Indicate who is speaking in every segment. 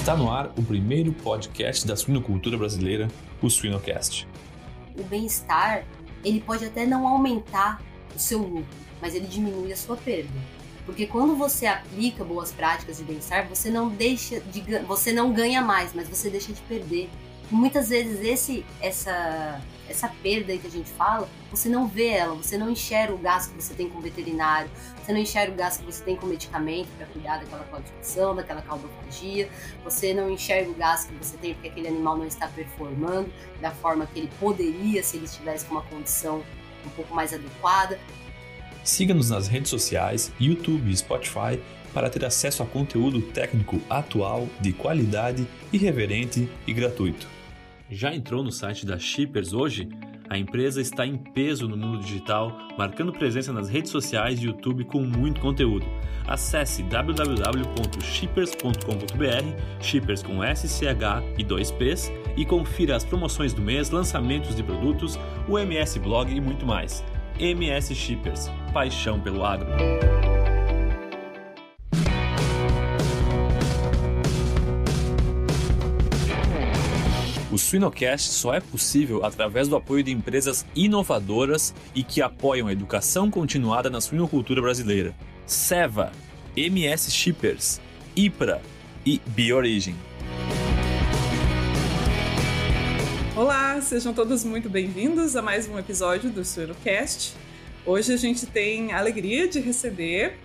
Speaker 1: Está no ar o primeiro podcast da suinocultura brasileira, o Suinocast.
Speaker 2: O bem-estar, ele pode até não aumentar o seu lucro, mas ele diminui a sua perda. Porque quando você aplica boas práticas de bem-estar, você não deixa de você não ganha mais, mas você deixa de perder. Muitas vezes esse essa essa perda aí que a gente fala, você não vê ela, você não enxerga o gasto que você tem com veterinário, você não enxerga o gasto que você tem com medicamento para cuidar daquela claudicação, daquela caldofagia, você não enxerga o gasto que você tem porque aquele animal não está performando da forma que ele poderia se ele estivesse com uma condição um pouco mais adequada.
Speaker 1: Siga-nos nas redes sociais, YouTube e Spotify para ter acesso a conteúdo técnico atual, de qualidade, irreverente e gratuito. Já entrou no site da Shippers hoje? A empresa está em peso no mundo digital, marcando presença nas redes sociais e YouTube com muito conteúdo. Acesse www.shippers.com.br, Shippers com SCH e 2Ps, e confira as promoções do mês, lançamentos de produtos, o MS Blog e muito mais. MS Shippers, paixão pelo agro. O Suinocast só é possível através do apoio de empresas inovadoras e que apoiam a educação continuada na suinocultura brasileira. Seva, MS Shippers, IPRA e Biorigin.
Speaker 3: Olá, sejam todos muito bem-vindos a mais um episódio do Suinocast. Hoje a gente tem a alegria de receber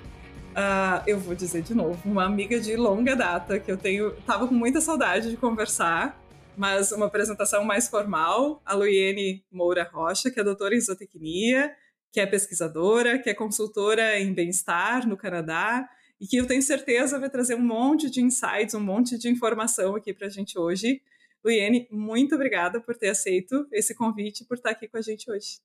Speaker 3: Uh, eu vou dizer de novo, uma amiga de longa data que eu tenho, tava com muita saudade de conversar mas uma apresentação mais formal, a Luiene Moura Rocha, que é doutora em zootecnia, que é pesquisadora, que é consultora em bem-estar no Canadá e que eu tenho certeza vai trazer um monte de insights, um monte de informação aqui para a gente hoje. Luiene, muito obrigada por ter aceito esse convite, por estar aqui com a gente hoje.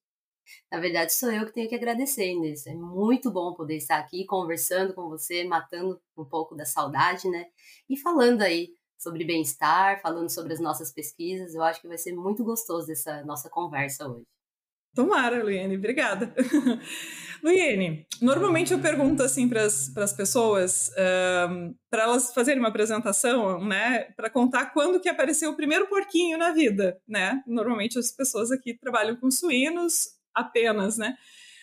Speaker 2: Na verdade, sou eu que tenho que agradecer, Inês. É muito bom poder estar aqui conversando com você, matando um pouco da saudade, né? E falando aí sobre bem-estar, falando sobre as nossas pesquisas. Eu acho que vai ser muito gostoso essa nossa conversa hoje.
Speaker 3: Tomara, Luiene, obrigada. Luiene, normalmente eu pergunto assim para as pessoas, um, para elas fazerem uma apresentação, né, para contar quando que apareceu o primeiro porquinho na vida, né? Normalmente as pessoas aqui trabalham com suínos apenas, né?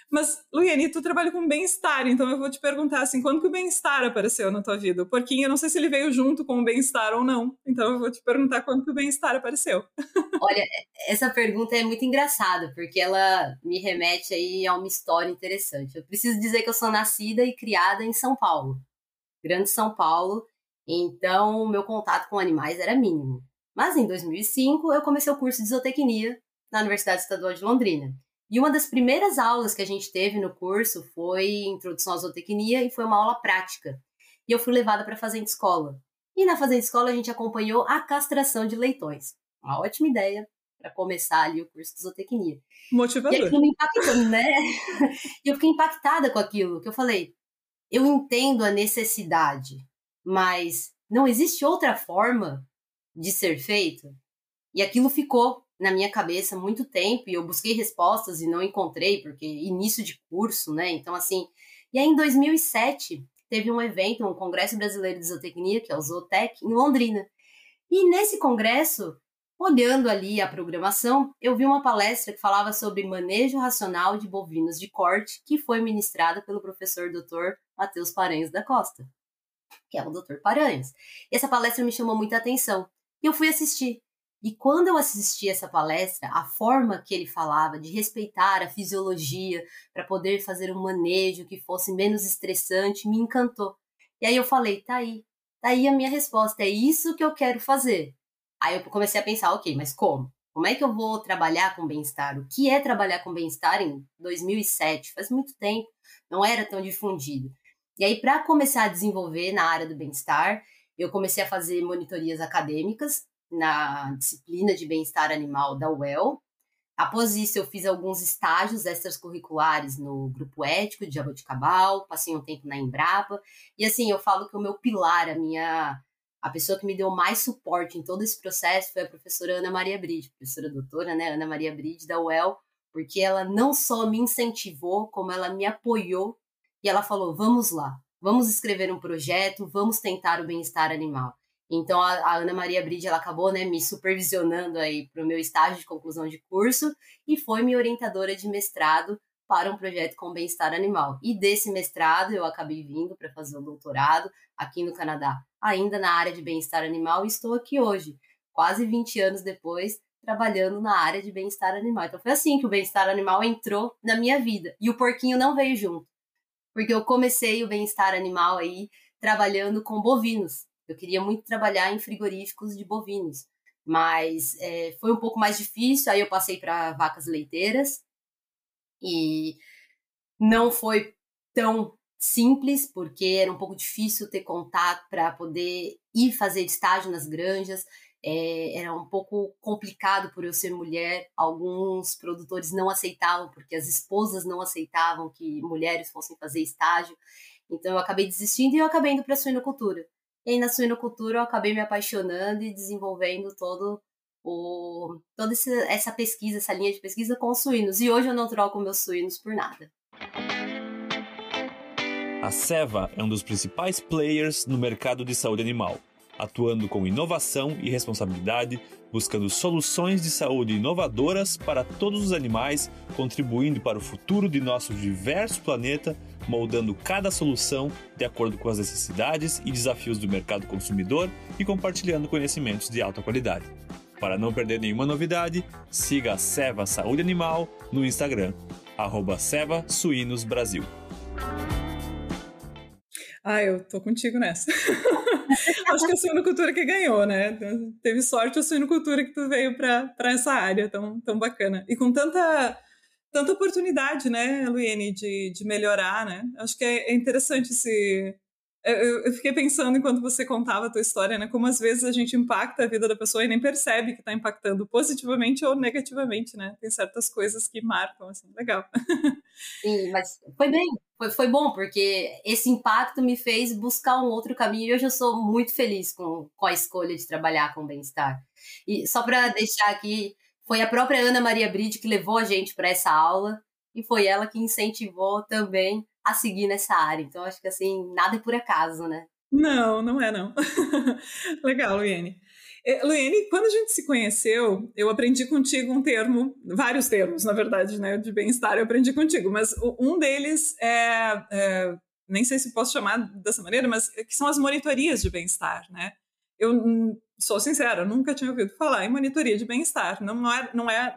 Speaker 3: Mas, Luiane, tu trabalha com bem-estar, então eu vou te perguntar assim, quando que o bem-estar apareceu na tua vida? O porquinho, eu não sei se ele veio junto com o bem-estar ou não. Então eu vou te perguntar quando que o bem-estar apareceu.
Speaker 2: Olha, essa pergunta é muito engraçada, porque ela me remete aí a uma história interessante. Eu preciso dizer que eu sou nascida e criada em São Paulo, Grande São Paulo, então meu contato com animais era mínimo. Mas em 2005 eu comecei o curso de zootecnia na Universidade Estadual de Londrina. E uma das primeiras aulas que a gente teve no curso foi Introdução à Zootecnia e foi uma aula prática. E eu fui levada para a fazenda escola. E na fazenda escola a gente acompanhou a castração de leitões. Uma ótima ideia para começar ali o curso de zootecnia.
Speaker 3: Motivador.
Speaker 2: E aquilo me impactou, né? e eu fiquei impactada com aquilo, que eu falei, eu entendo a necessidade, mas não existe outra forma de ser feito? E aquilo ficou na minha cabeça muito tempo e eu busquei respostas e não encontrei, porque início de curso, né? Então, assim. E aí, em 2007, teve um evento, um Congresso Brasileiro de Zootecnia, que é o Zootec, em Londrina. E nesse congresso, olhando ali a programação, eu vi uma palestra que falava sobre manejo racional de bovinos de corte, que foi ministrada pelo professor Dr. Matheus Paranhos da Costa, que é o Dr. Paranhos. E essa palestra me chamou muita atenção. E eu fui assistir. E quando eu assisti essa palestra, a forma que ele falava de respeitar a fisiologia para poder fazer um manejo que fosse menos estressante me encantou. E aí eu falei, tá aí, tá aí a minha resposta, é isso que eu quero fazer. Aí eu comecei a pensar, ok, mas como? Como é que eu vou trabalhar com bem-estar? O que é trabalhar com bem-estar em 2007? Faz muito tempo, não era tão difundido. E aí, para começar a desenvolver na área do bem-estar, eu comecei a fazer monitorias acadêmicas na disciplina de bem-estar animal da UEL. Após isso, eu fiz alguns estágios extracurriculares no grupo ético de Jaboticabal, passei um tempo na Embrapa, e assim, eu falo que o meu pilar, a minha a pessoa que me deu mais suporte em todo esse processo foi a professora Ana Maria Bride, professora doutora, né, Ana Maria Bride da UEL, porque ela não só me incentivou, como ela me apoiou e ela falou: "Vamos lá, vamos escrever um projeto, vamos tentar o bem-estar animal". Então a, a Ana Maria Bride ela acabou né, me supervisionando aí para o meu estágio de conclusão de curso e foi minha orientadora de mestrado para um projeto com bem-estar animal. E desse mestrado eu acabei vindo para fazer o doutorado aqui no Canadá, ainda na área de bem-estar animal, e estou aqui hoje, quase 20 anos depois, trabalhando na área de bem-estar animal. Então foi assim que o bem-estar animal entrou na minha vida. E o porquinho não veio junto. Porque eu comecei o bem-estar animal aí trabalhando com bovinos. Eu queria muito trabalhar em frigoríficos de bovinos, mas é, foi um pouco mais difícil. Aí eu passei para vacas leiteiras e não foi tão simples, porque era um pouco difícil ter contato para poder ir fazer estágio nas granjas. É, era um pouco complicado por eu ser mulher. Alguns produtores não aceitavam, porque as esposas não aceitavam que mulheres fossem fazer estágio. Então eu acabei desistindo e eu acabei indo para a suinocultura. E aí na suinocultura eu acabei me apaixonando e desenvolvendo todo o, toda essa pesquisa, essa linha de pesquisa com os suínos. E hoje eu não troco meus suínos por nada.
Speaker 1: A Seva é um dos principais players no mercado de saúde animal, atuando com inovação e responsabilidade, buscando soluções de saúde inovadoras para todos os animais, contribuindo para o futuro de nosso diverso planeta moldando cada solução de acordo com as necessidades e desafios do mercado consumidor e compartilhando conhecimentos de alta qualidade. Para não perder nenhuma novidade, siga a Seva Saúde Animal no Instagram, arroba Seva Suínos Brasil.
Speaker 3: Ah, eu tô contigo nessa. Acho que é a suinocultura que ganhou, né? Teve sorte a suinocultura que tu veio para essa área tão, tão bacana. E com tanta tanta oportunidade, né, Luiene, de, de melhorar, né? Acho que é, é interessante esse. Eu, eu, fiquei pensando enquanto você contava a tua história, né? Como às vezes a gente impacta a vida da pessoa e nem percebe que está impactando positivamente ou negativamente, né? Tem certas coisas que marcam, assim, legal.
Speaker 2: Sim, mas foi bem, foi, foi bom, porque esse impacto me fez buscar um outro caminho e hoje eu sou muito feliz com, com a escolha de trabalhar com bem-estar. E só para deixar aqui foi a própria Ana Maria Bride que levou a gente para essa aula e foi ela que incentivou também a seguir nessa área. Então, acho que assim, nada é por acaso, né?
Speaker 3: Não, não é não. Legal, Luiene. É, Luiene, quando a gente se conheceu, eu aprendi contigo um termo, vários termos, na verdade, né, de bem-estar eu aprendi contigo, mas um deles é, é, nem sei se posso chamar dessa maneira, mas que são as monitorias de bem-estar, né? Eu sou sincera, nunca tinha ouvido falar em monitoria de bem-estar. Não, é, não, é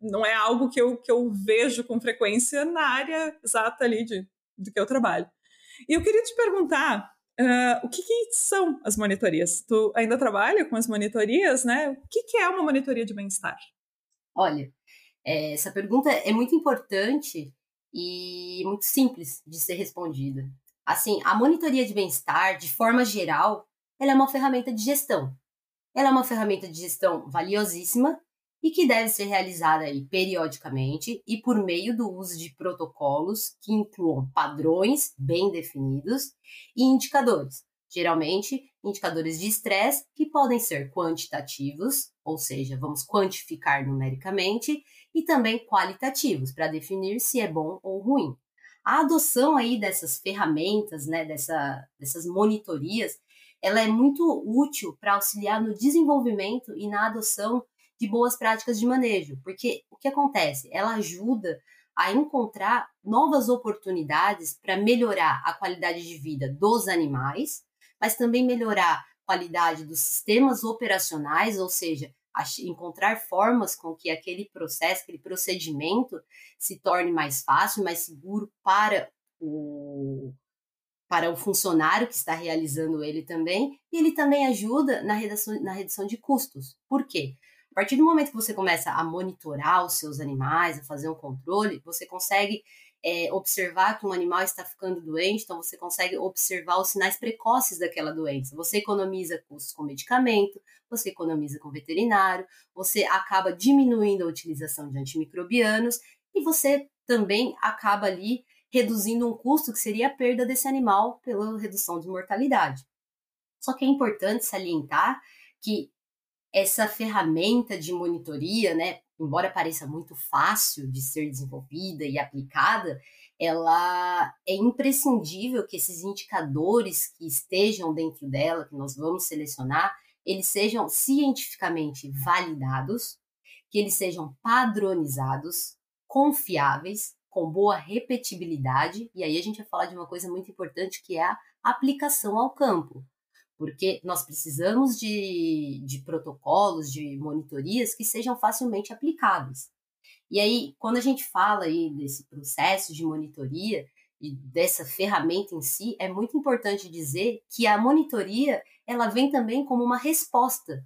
Speaker 3: não é algo que eu, que eu vejo com frequência na área exata ali de, de que eu trabalho. E eu queria te perguntar uh, o que, que, são as monitorias? Tu ainda trabalha com as monitorias, né? O que, que é uma monitoria de bem-estar?
Speaker 2: Olha, é, essa pergunta é muito importante e muito simples de ser respondida. Assim, a monitoria de bem-estar, de forma geral, ela é uma ferramenta de gestão. Ela é uma ferramenta de gestão valiosíssima e que deve ser realizada aí periodicamente e por meio do uso de protocolos que incluam padrões bem definidos e indicadores. Geralmente, indicadores de estresse que podem ser quantitativos, ou seja, vamos quantificar numericamente, e também qualitativos, para definir se é bom ou ruim. A adoção aí dessas ferramentas, né, dessa, dessas monitorias, ela é muito útil para auxiliar no desenvolvimento e na adoção de boas práticas de manejo, porque o que acontece? Ela ajuda a encontrar novas oportunidades para melhorar a qualidade de vida dos animais, mas também melhorar a qualidade dos sistemas operacionais, ou seja, encontrar formas com que aquele processo, aquele procedimento se torne mais fácil, mais seguro para o, para o funcionário que está realizando ele também, e ele também ajuda na redução, na redução de custos. Por quê? Partir do momento que você começa a monitorar os seus animais, a fazer um controle, você consegue é, observar que um animal está ficando doente, então você consegue observar os sinais precoces daquela doença. Você economiza custos com medicamento, você economiza com veterinário, você acaba diminuindo a utilização de antimicrobianos e você também acaba ali reduzindo um custo que seria a perda desse animal pela redução de mortalidade. Só que é importante salientar que essa ferramenta de monitoria, né, embora pareça muito fácil de ser desenvolvida e aplicada, ela é imprescindível que esses indicadores que estejam dentro dela, que nós vamos selecionar, eles sejam cientificamente validados, que eles sejam padronizados, confiáveis, com boa repetibilidade, e aí a gente vai falar de uma coisa muito importante que é a aplicação ao campo. Porque nós precisamos de, de protocolos, de monitorias que sejam facilmente aplicáveis. E aí, quando a gente fala aí desse processo de monitoria e dessa ferramenta em si, é muito importante dizer que a monitoria ela vem também como uma resposta.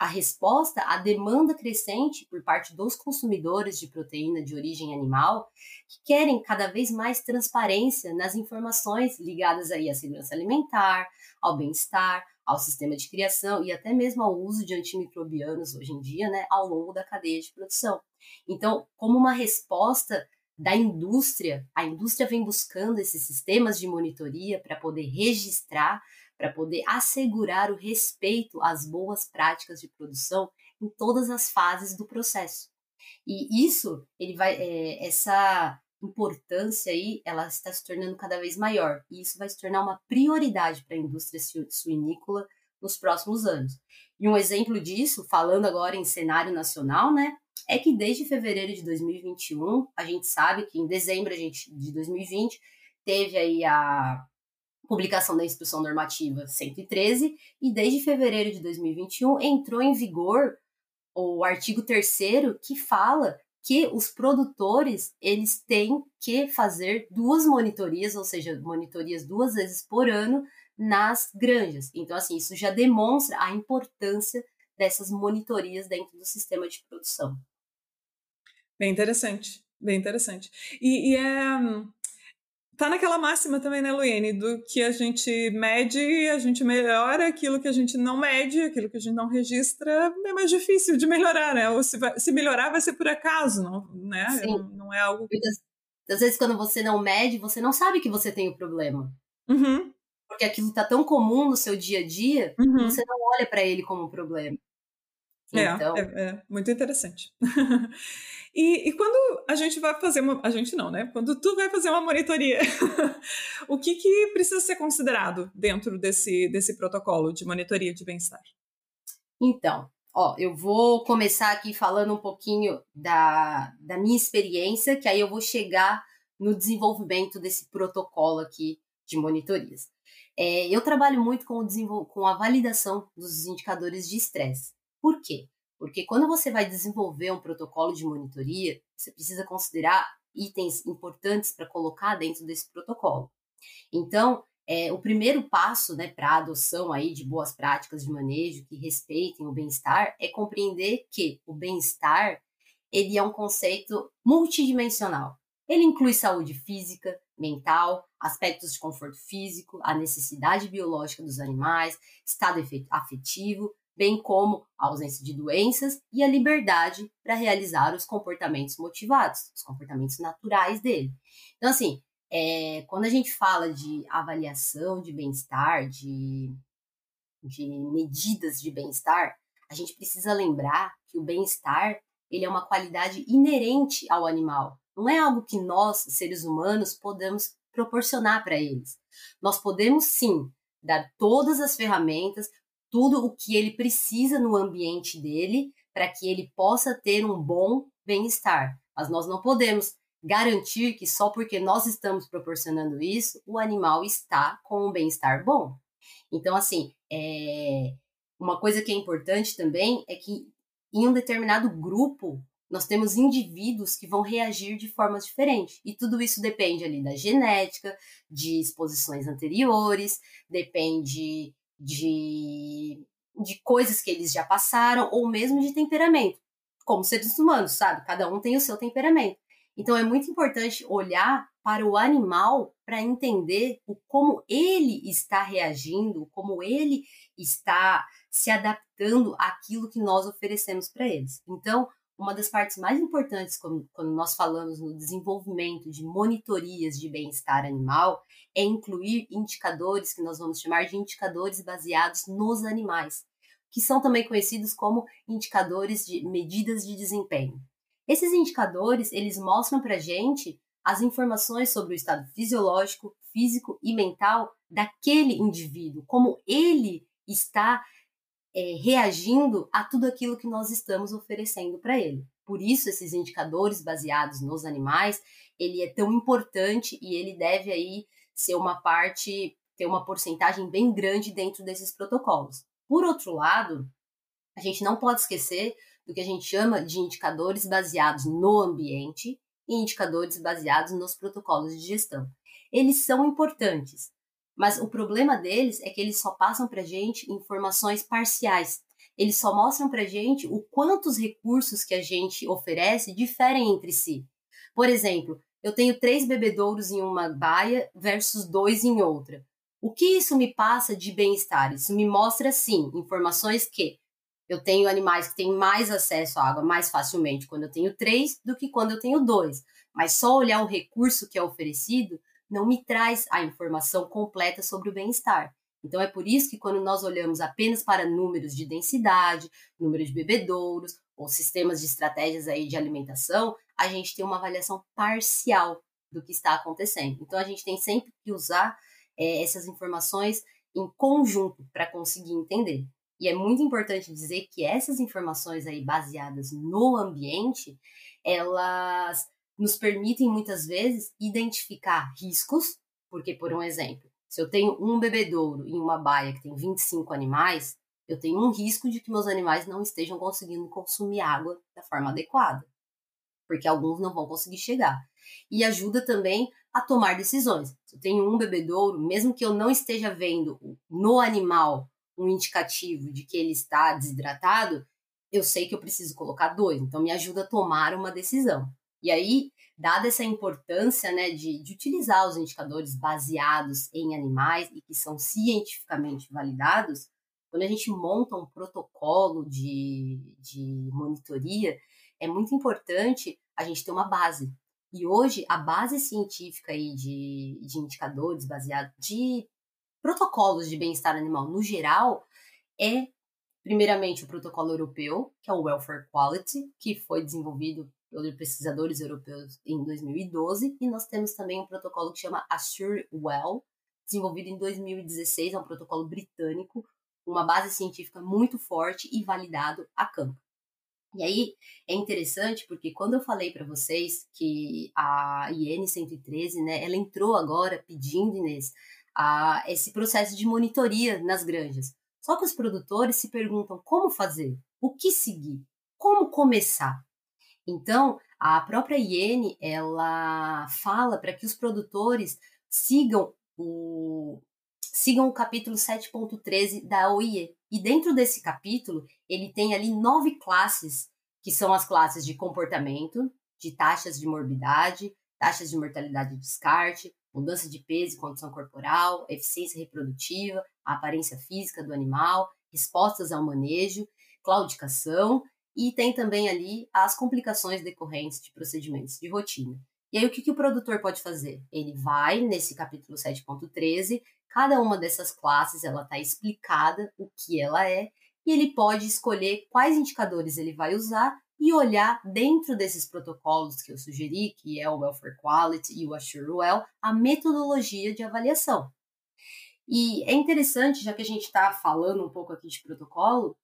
Speaker 2: A resposta à demanda crescente por parte dos consumidores de proteína de origem animal, que querem cada vez mais transparência nas informações ligadas aí à segurança alimentar, ao bem-estar, ao sistema de criação e até mesmo ao uso de antimicrobianos hoje em dia, né, ao longo da cadeia de produção. Então, como uma resposta da indústria, a indústria vem buscando esses sistemas de monitoria para poder registrar, para poder assegurar o respeito às boas práticas de produção em todas as fases do processo. E isso, ele vai, é, essa importância aí, ela está se tornando cada vez maior. E isso vai se tornar uma prioridade para a indústria suinícola nos próximos anos. E um exemplo disso, falando agora em cenário nacional, né, é que desde fevereiro de 2021, a gente sabe que em dezembro de 2020 teve aí a publicação da Instrução Normativa 113 e desde fevereiro de 2021 entrou em vigor o artigo 3 que fala que os produtores eles têm que fazer duas monitorias, ou seja, monitorias duas vezes por ano nas granjas. Então, assim, isso já demonstra a importância dessas monitorias dentro do sistema de produção.
Speaker 3: Bem interessante, bem interessante. E, e é tá naquela máxima também, né, Luene, do que a gente mede, a gente melhora, aquilo que a gente não mede, aquilo que a gente não registra, é mais difícil de melhorar, né? Ou se, vai, se melhorar vai ser por acaso, não, né? Não, não, é algo.
Speaker 2: Às vezes, quando você não mede, você não sabe que você tem o problema.
Speaker 3: Uhum.
Speaker 2: Porque aquilo tá tão comum no seu dia a dia, uhum. você não olha para ele como um problema.
Speaker 3: É, então... é, é muito interessante. E, e, quando a gente vai fazer uma. A gente não, né? Quando tu vai fazer uma monitoria, o que, que precisa ser considerado dentro desse, desse protocolo de monitoria de bem-estar?
Speaker 2: Então, ó, eu vou começar aqui falando um pouquinho da, da minha experiência, que aí eu vou chegar no desenvolvimento desse protocolo aqui de monitorias. É, eu trabalho muito com, o com a validação dos indicadores de estresse. Por quê? Porque quando você vai desenvolver um protocolo de monitoria, você precisa considerar itens importantes para colocar dentro desse protocolo. Então, é, o primeiro passo né, para a adoção aí de boas práticas de manejo que respeitem o bem-estar é compreender que o bem-estar ele é um conceito multidimensional. Ele inclui saúde física, mental, aspectos de conforto físico, a necessidade biológica dos animais, estado afetivo, bem como a ausência de doenças e a liberdade para realizar os comportamentos motivados, os comportamentos naturais dele. Então, assim, é, quando a gente fala de avaliação de bem-estar, de, de medidas de bem-estar, a gente precisa lembrar que o bem-estar ele é uma qualidade inerente ao animal. Não é algo que nós, seres humanos, podemos proporcionar para eles. Nós podemos sim dar todas as ferramentas, tudo o que ele precisa no ambiente dele para que ele possa ter um bom bem-estar. Mas nós não podemos garantir que só porque nós estamos proporcionando isso, o animal está com um bem-estar bom. Então, assim, é... uma coisa que é importante também é que em um determinado grupo nós temos indivíduos que vão reagir de formas diferentes. E tudo isso depende ali da genética, de exposições anteriores, depende de, de coisas que eles já passaram, ou mesmo de temperamento, como seres humanos, sabe? Cada um tem o seu temperamento. Então é muito importante olhar para o animal para entender o como ele está reagindo, como ele está se adaptando àquilo que nós oferecemos para eles. Então, uma das partes mais importantes quando, quando nós falamos no desenvolvimento de monitorias de bem-estar animal é incluir indicadores que nós vamos chamar de indicadores baseados nos animais, que são também conhecidos como indicadores de medidas de desempenho. Esses indicadores, eles mostram para gente as informações sobre o estado fisiológico, físico e mental daquele indivíduo, como ele está é, reagindo a tudo aquilo que nós estamos oferecendo para ele. Por isso, esses indicadores baseados nos animais, ele é tão importante e ele deve aí ser uma parte, ter uma porcentagem bem grande dentro desses protocolos. Por outro lado, a gente não pode esquecer do que a gente chama de indicadores baseados no ambiente e indicadores baseados nos protocolos de gestão. Eles são importantes, mas o problema deles é que eles só passam para gente informações parciais. Eles só mostram para gente o quantos recursos que a gente oferece diferem entre si. Por exemplo, eu tenho três bebedouros em uma baia versus dois em outra. O que isso me passa de bem-estar? Isso me mostra, sim, informações que eu tenho animais que têm mais acesso à água mais facilmente quando eu tenho três do que quando eu tenho dois. Mas só olhar o recurso que é oferecido não me traz a informação completa sobre o bem-estar. Então é por isso que quando nós olhamos apenas para números de densidade, número de bebedouros ou sistemas de estratégias aí de alimentação, a gente tem uma avaliação parcial do que está acontecendo. Então a gente tem sempre que usar é, essas informações em conjunto para conseguir entender. E é muito importante dizer que essas informações aí baseadas no ambiente, elas nos permitem muitas vezes identificar riscos, porque, por um exemplo, se eu tenho um bebedouro em uma baia que tem 25 animais, eu tenho um risco de que meus animais não estejam conseguindo consumir água da forma adequada, porque alguns não vão conseguir chegar. E ajuda também a tomar decisões. Se eu tenho um bebedouro, mesmo que eu não esteja vendo no animal um indicativo de que ele está desidratado, eu sei que eu preciso colocar dois. Então, me ajuda a tomar uma decisão. E aí, dada essa importância né, de, de utilizar os indicadores baseados em animais e que são cientificamente validados, quando a gente monta um protocolo de, de monitoria, é muito importante a gente ter uma base. E hoje, a base científica aí de, de indicadores baseados, de protocolos de bem-estar animal no geral, é, primeiramente, o protocolo europeu, que é o Welfare Quality, que foi desenvolvido pelos pesquisadores europeus em 2012, e nós temos também um protocolo que chama Assure Well, desenvolvido em 2016, é um protocolo britânico, uma base científica muito forte e validado a campo. E aí é interessante porque quando eu falei para vocês que a IN 113, né, ela entrou agora pedindo, Inês, a esse processo de monitoria nas granjas. Só que os produtores se perguntam como fazer, o que seguir, como começar. Então, a própria IN, ela fala para que os produtores sigam o, sigam o capítulo 7.13 da OIE. E dentro desse capítulo, ele tem ali nove classes, que são as classes de comportamento, de taxas de morbidade, taxas de mortalidade e descarte, mudança de peso e condição corporal, eficiência reprodutiva, aparência física do animal, respostas ao manejo, claudicação e tem também ali as complicações decorrentes de procedimentos de rotina. E aí, o que, que o produtor pode fazer? Ele vai nesse capítulo 7.13, cada uma dessas classes ela está explicada o que ela é, e ele pode escolher quais indicadores ele vai usar e olhar dentro desses protocolos que eu sugeri, que é o Welfare Quality e o Assure Well, a metodologia de avaliação. E é interessante, já que a gente está falando um pouco aqui de protocolo,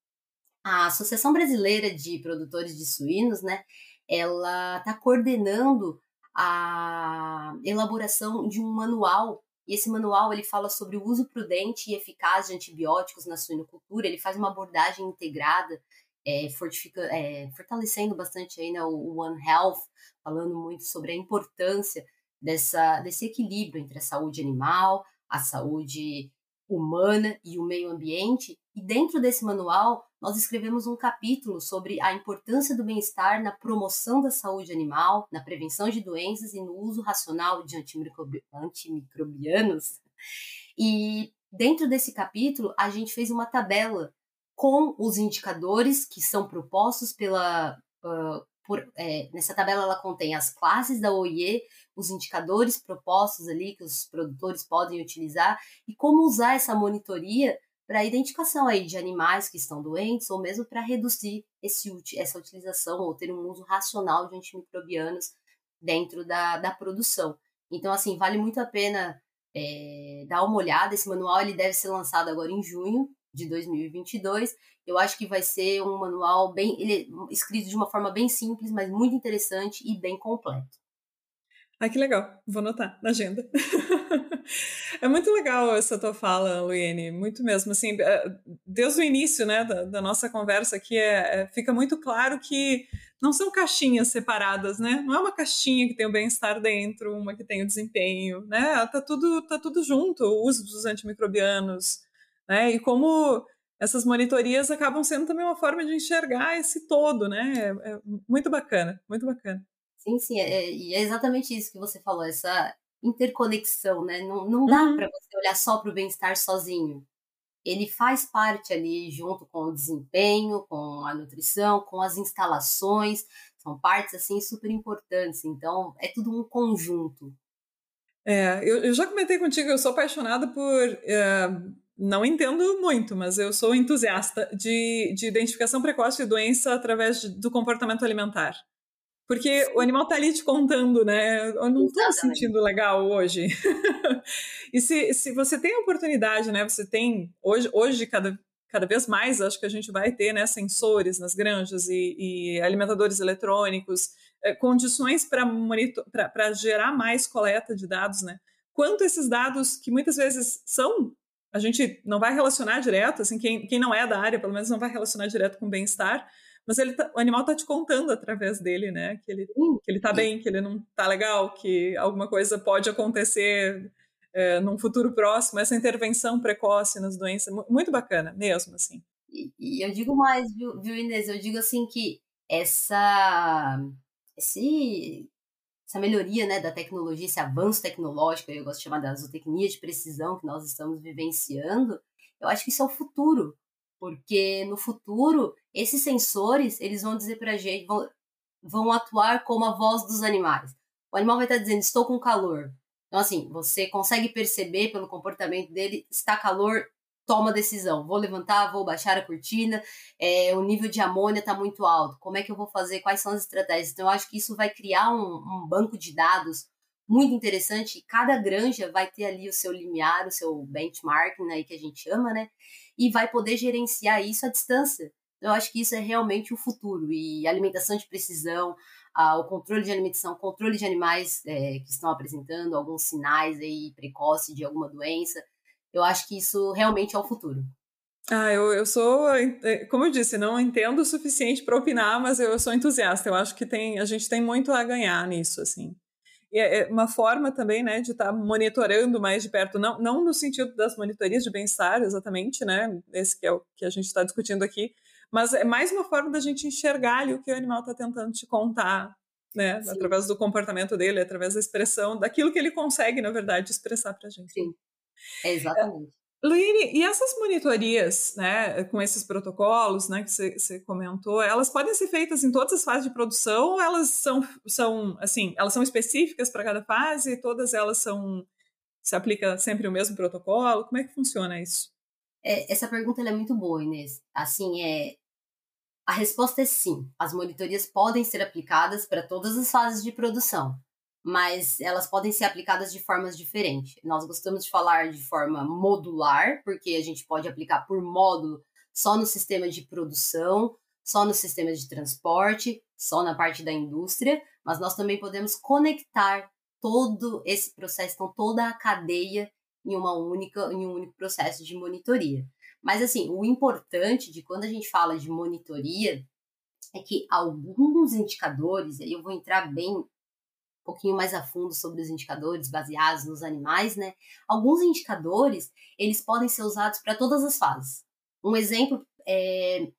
Speaker 2: a Associação Brasileira de Produtores de Suínos, né, ela está coordenando a elaboração de um manual e esse manual ele fala sobre o uso prudente e eficaz de antibióticos na suinocultura. Ele faz uma abordagem integrada é, é, fortalecendo bastante aí, né, o One Health, falando muito sobre a importância dessa, desse equilíbrio entre a saúde animal, a saúde humana e o meio ambiente. E dentro desse manual, nós escrevemos um capítulo sobre a importância do bem-estar na promoção da saúde animal, na prevenção de doenças e no uso racional de antimicrobianos. E dentro desse capítulo, a gente fez uma tabela com os indicadores que são propostos pela. Uh, por, é, nessa tabela ela contém as classes da OIE, os indicadores propostos ali que os produtores podem utilizar e como usar essa monitoria para a identificação aí de animais que estão doentes ou mesmo para reduzir esse, essa utilização ou ter um uso racional de antimicrobianos dentro da, da produção. Então, assim, vale muito a pena é, dar uma olhada. Esse manual ele deve ser lançado agora em junho de 2022. Eu acho que vai ser um manual bem ele é escrito de uma forma bem simples, mas muito interessante e bem completo.
Speaker 3: Ah, que legal. Vou anotar na agenda. é muito legal essa tua fala, Luiene. Muito mesmo. Assim, é, desde o início né, da, da nossa conversa aqui, é, é, fica muito claro que não são caixinhas separadas, né? Não é uma caixinha que tem o bem-estar dentro, uma que tem o desempenho, né? Tá tudo, tá tudo junto, o uso dos antimicrobianos, né? E como essas monitorias acabam sendo também uma forma de enxergar esse todo, né? É, é muito bacana, muito bacana.
Speaker 2: Sim, sim, é, é, e é, exatamente isso que você falou, essa interconexão, né? Não, não dá uhum. para você olhar só para o bem-estar sozinho. Ele faz parte ali junto com o desempenho, com a nutrição, com as instalações, são partes assim super importantes. Então é tudo um conjunto.
Speaker 3: É, eu, eu já comentei contigo, eu sou apaixonada por é, não entendo muito, mas eu sou entusiasta de, de identificação precoce de doença através de, do comportamento alimentar. Porque Sim. o animal está ali te contando, né? Eu não estou me sentindo legal hoje. e se, se você tem a oportunidade, né? Você tem, hoje, hoje cada, cada vez mais, acho que a gente vai ter né, sensores nas granjas e, e alimentadores eletrônicos, é, condições para gerar mais coleta de dados, né? Quanto esses dados, que muitas vezes são a gente não vai relacionar direto, assim, quem, quem não é da área, pelo menos não vai relacionar direto com bem-estar, mas ele tá, o animal está te contando através dele, né? Que ele, que ele tá bem, que ele não tá legal, que alguma coisa pode acontecer é, num futuro próximo, essa intervenção precoce nas doenças, muito bacana, mesmo, assim.
Speaker 2: E, e eu digo mais, viu, viu, Inês? Eu digo assim que essa, esse essa melhoria né, da tecnologia, esse avanço tecnológico, eu gosto de chamar da zootecnia de precisão que nós estamos vivenciando, eu acho que isso é o futuro. Porque no futuro, esses sensores, eles vão dizer para a gente, vão, vão atuar como a voz dos animais. O animal vai estar dizendo, estou com calor. Então, assim, você consegue perceber pelo comportamento dele, está calor, toma decisão. Vou levantar, vou baixar a cortina, é, o nível de amônia está muito alto. Como é que eu vou fazer? Quais são as estratégias? Então, eu acho que isso vai criar um, um banco de dados muito interessante. Cada granja vai ter ali o seu limiar, o seu benchmark, né, que a gente chama, né? E vai poder gerenciar isso à distância. Eu acho que isso é realmente o futuro. E alimentação de precisão, ah, o controle de alimentação, controle de animais é, que estão apresentando alguns sinais aí precoce de alguma doença eu acho que isso realmente é o futuro.
Speaker 3: Ah, eu, eu sou, é, como eu disse, não entendo o suficiente para opinar, mas eu sou entusiasta. Eu acho que tem, a gente tem muito a ganhar nisso, assim. É, é uma forma também, né, de estar tá monitorando mais de perto, não, não no sentido das monitorias de bem-estar, exatamente, né, esse que é o que a gente está discutindo aqui, mas é mais uma forma da gente enxergar ali o que o animal está tentando te contar, né, Sim. através do comportamento dele, através da expressão, daquilo que ele consegue, na verdade, expressar para a gente.
Speaker 2: Sim. É exatamente.
Speaker 3: Luíne, e essas monitorias, né, com esses protocolos, né, que você comentou, elas podem ser feitas em todas as fases de produção ou elas são, são assim, elas são específicas para cada fase e todas elas são, se aplica sempre o mesmo protocolo? Como é que funciona isso?
Speaker 2: É, essa pergunta é muito boa, Inês. Assim, é, a resposta é sim. As monitorias podem ser aplicadas para todas as fases de produção mas elas podem ser aplicadas de formas diferentes. Nós gostamos de falar de forma modular, porque a gente pode aplicar por módulo só no sistema de produção, só no sistema de transporte, só na parte da indústria, mas nós também podemos conectar todo esse processo, então toda a cadeia em uma única, em um único processo de monitoria. Mas assim, o importante de quando a gente fala de monitoria é que alguns indicadores, aí eu vou entrar bem pouquinho mais a fundo sobre os indicadores baseados nos animais, né? Alguns indicadores, eles podem ser usados para todas as fases. Um exemplo é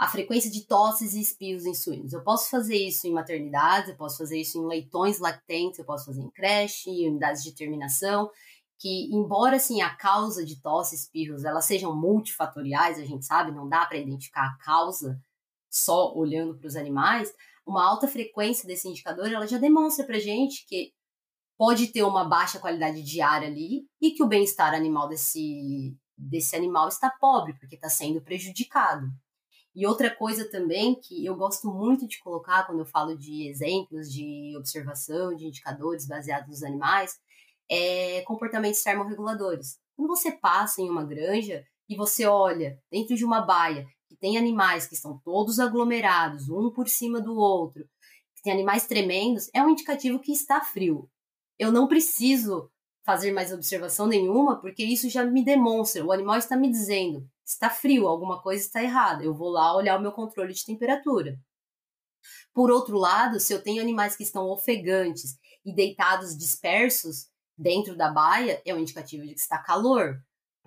Speaker 2: a frequência de tosses e espios em suínos. Eu posso fazer isso em maternidades, eu posso fazer isso em leitões lactentes, eu posso fazer em creche, em unidades de terminação, que embora assim a causa de tosse e espirros elas sejam multifatoriais, a gente sabe, não dá para identificar a causa só olhando para os animais, uma alta frequência desse indicador, ela já demonstra para gente que pode ter uma baixa qualidade de ar ali e que o bem-estar animal desse, desse animal está pobre, porque está sendo prejudicado. E outra coisa também que eu gosto muito de colocar quando eu falo de exemplos de observação, de indicadores baseados nos animais, é comportamentos termorreguladores. Quando você passa em uma granja e você olha dentro de uma baia que tem animais que estão todos aglomerados, um por cima do outro, que tem animais tremendos, é um indicativo que está frio. Eu não preciso fazer mais observação nenhuma, porque isso já me demonstra, o animal está me dizendo, está frio, alguma coisa está errada. Eu vou lá olhar o meu controle de temperatura. Por outro lado, se eu tenho animais que estão ofegantes e deitados dispersos dentro da baia, é um indicativo de que está calor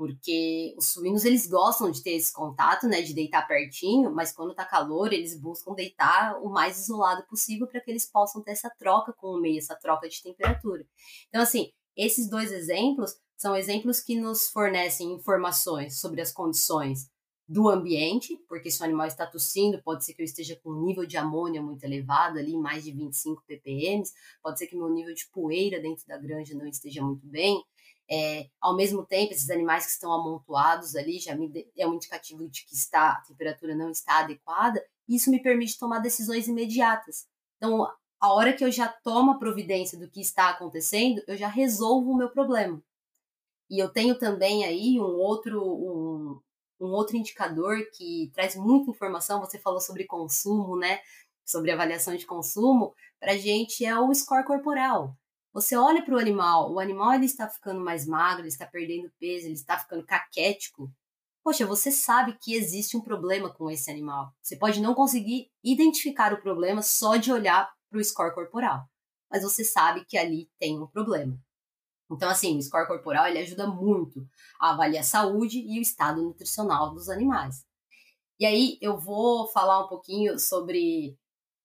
Speaker 2: porque os suínos eles gostam de ter esse contato, né, de deitar pertinho, mas quando tá calor, eles buscam deitar o mais isolado possível para que eles possam ter essa troca com o meio, essa troca de temperatura. Então, assim, esses dois exemplos são exemplos que nos fornecem informações sobre as condições do ambiente, porque se o animal está tossindo, pode ser que eu esteja com um nível de amônia muito elevado, ali mais de 25 ppm, pode ser que meu nível de poeira dentro da granja não esteja muito bem, é, ao mesmo tempo, esses animais que estão amontoados ali já me é um indicativo de que está, a temperatura não está adequada, e isso me permite tomar decisões imediatas. Então, a hora que eu já tomo a providência do que está acontecendo, eu já resolvo o meu problema. E eu tenho também aí um outro, um, um outro indicador que traz muita informação. Você falou sobre consumo, né? Sobre avaliação de consumo. Para gente é o score corporal. Você olha para o animal, o animal ele está ficando mais magro, ele está perdendo peso, ele está ficando caquético. Poxa, você sabe que existe um problema com esse animal. Você pode não conseguir identificar o problema só de olhar para o score corporal, mas você sabe que ali tem um problema. Então, assim, o score corporal ele ajuda muito a avaliar a saúde e o estado nutricional dos animais. E aí eu vou falar um pouquinho sobre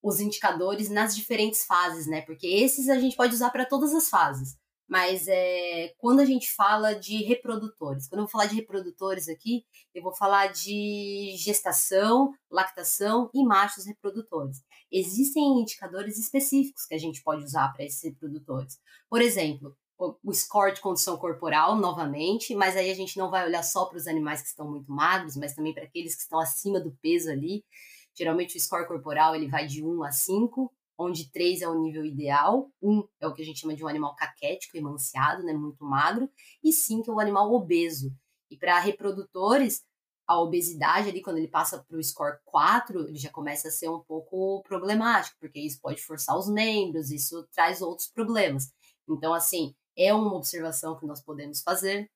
Speaker 2: os indicadores nas diferentes fases, né? Porque esses a gente pode usar para todas as fases. Mas é, quando a gente fala de reprodutores, quando eu vou falar de reprodutores aqui, eu vou falar de gestação, lactação e machos reprodutores. Existem indicadores específicos que a gente pode usar para esses reprodutores. Por exemplo, o score de condição corporal, novamente, mas aí a gente não vai olhar só para os animais que estão muito magros, mas também para aqueles que estão acima do peso ali. Geralmente o score corporal ele vai de 1 a 5, onde 3 é o nível ideal, 1 é o que a gente chama de um animal caquético, emanciado, né, muito magro, e 5 é o animal obeso. E para reprodutores, a obesidade ali, quando ele passa para o score 4, ele já começa a ser um pouco problemático, porque isso pode forçar os membros, isso traz outros problemas. Então, assim, é uma observação que nós podemos fazer.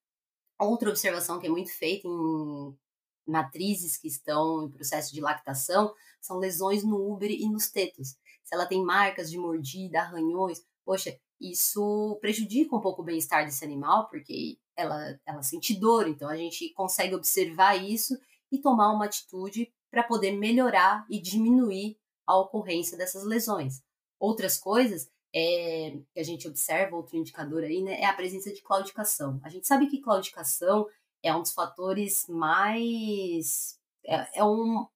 Speaker 2: Outra observação que é muito feita em matrizes que estão em processo de lactação são lesões no úbere e nos tetos. Se ela tem marcas de mordida, arranhões, poxa, isso prejudica um pouco o bem-estar desse animal, porque ela, ela sente dor, então a gente consegue observar isso e tomar uma atitude para poder melhorar e diminuir a ocorrência dessas lesões. Outras coisas é, que a gente observa, outro indicador aí, né, é a presença de claudicação. A gente sabe que claudicação é um dos fatores mais. É, é, um,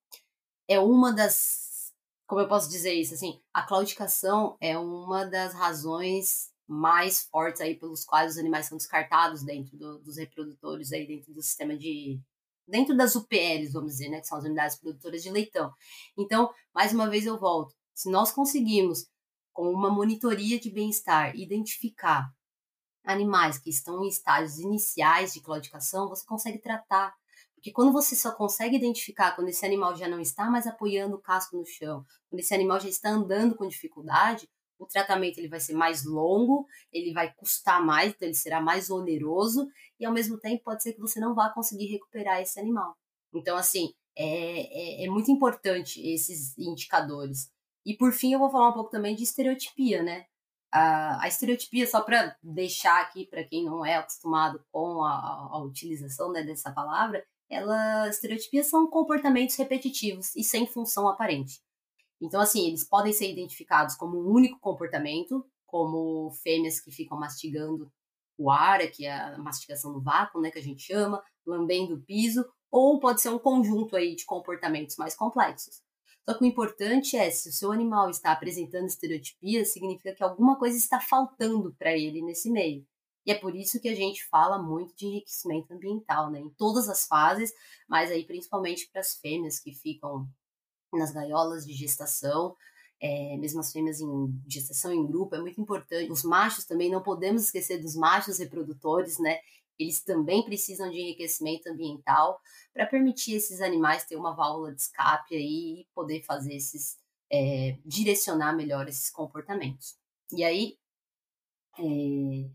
Speaker 2: é uma das. Como eu posso dizer isso? Assim, a claudicação é uma das razões mais fortes aí pelos quais os animais são descartados dentro do, dos reprodutores aí dentro do sistema de dentro das UPLs, vamos dizer, né, que são as unidades produtoras de leitão. Então, mais uma vez eu volto. Se nós conseguimos com uma monitoria de bem-estar identificar animais que estão em estágios iniciais de claudicação, você consegue tratar. Porque quando você só consegue identificar quando esse animal já não está mais apoiando o casco no chão, quando esse animal já está andando com dificuldade, o tratamento ele vai ser mais longo, ele vai custar mais, então ele será mais oneroso e ao mesmo tempo pode ser que você não vá conseguir recuperar esse animal. Então, assim, é, é, é muito importante esses indicadores. E por fim, eu vou falar um pouco também de estereotipia, né? A, a estereotipia, só para deixar aqui para quem não é acostumado com a, a utilização né, dessa palavra, ela, estereotipias são comportamentos repetitivos e sem função aparente. Então, assim, eles podem ser identificados como um único comportamento, como fêmeas que ficam mastigando o ar, que é a mastigação no vácuo, né, que a gente chama, lambendo o piso, ou pode ser um conjunto aí de comportamentos mais complexos. Só que o importante é, se o seu animal está apresentando estereotipias, significa que alguma coisa está faltando para ele nesse meio. E é por isso que a gente fala muito de enriquecimento ambiental, né? Em todas as fases, mas aí principalmente para as fêmeas que ficam nas gaiolas de gestação, é, mesmo as fêmeas em gestação em grupo, é muito importante. Os machos também, não podemos esquecer dos machos reprodutores, né? Eles também precisam de enriquecimento ambiental para permitir esses animais ter uma válvula de escape aí e poder fazer esses, é, direcionar melhor esses comportamentos. E aí, é,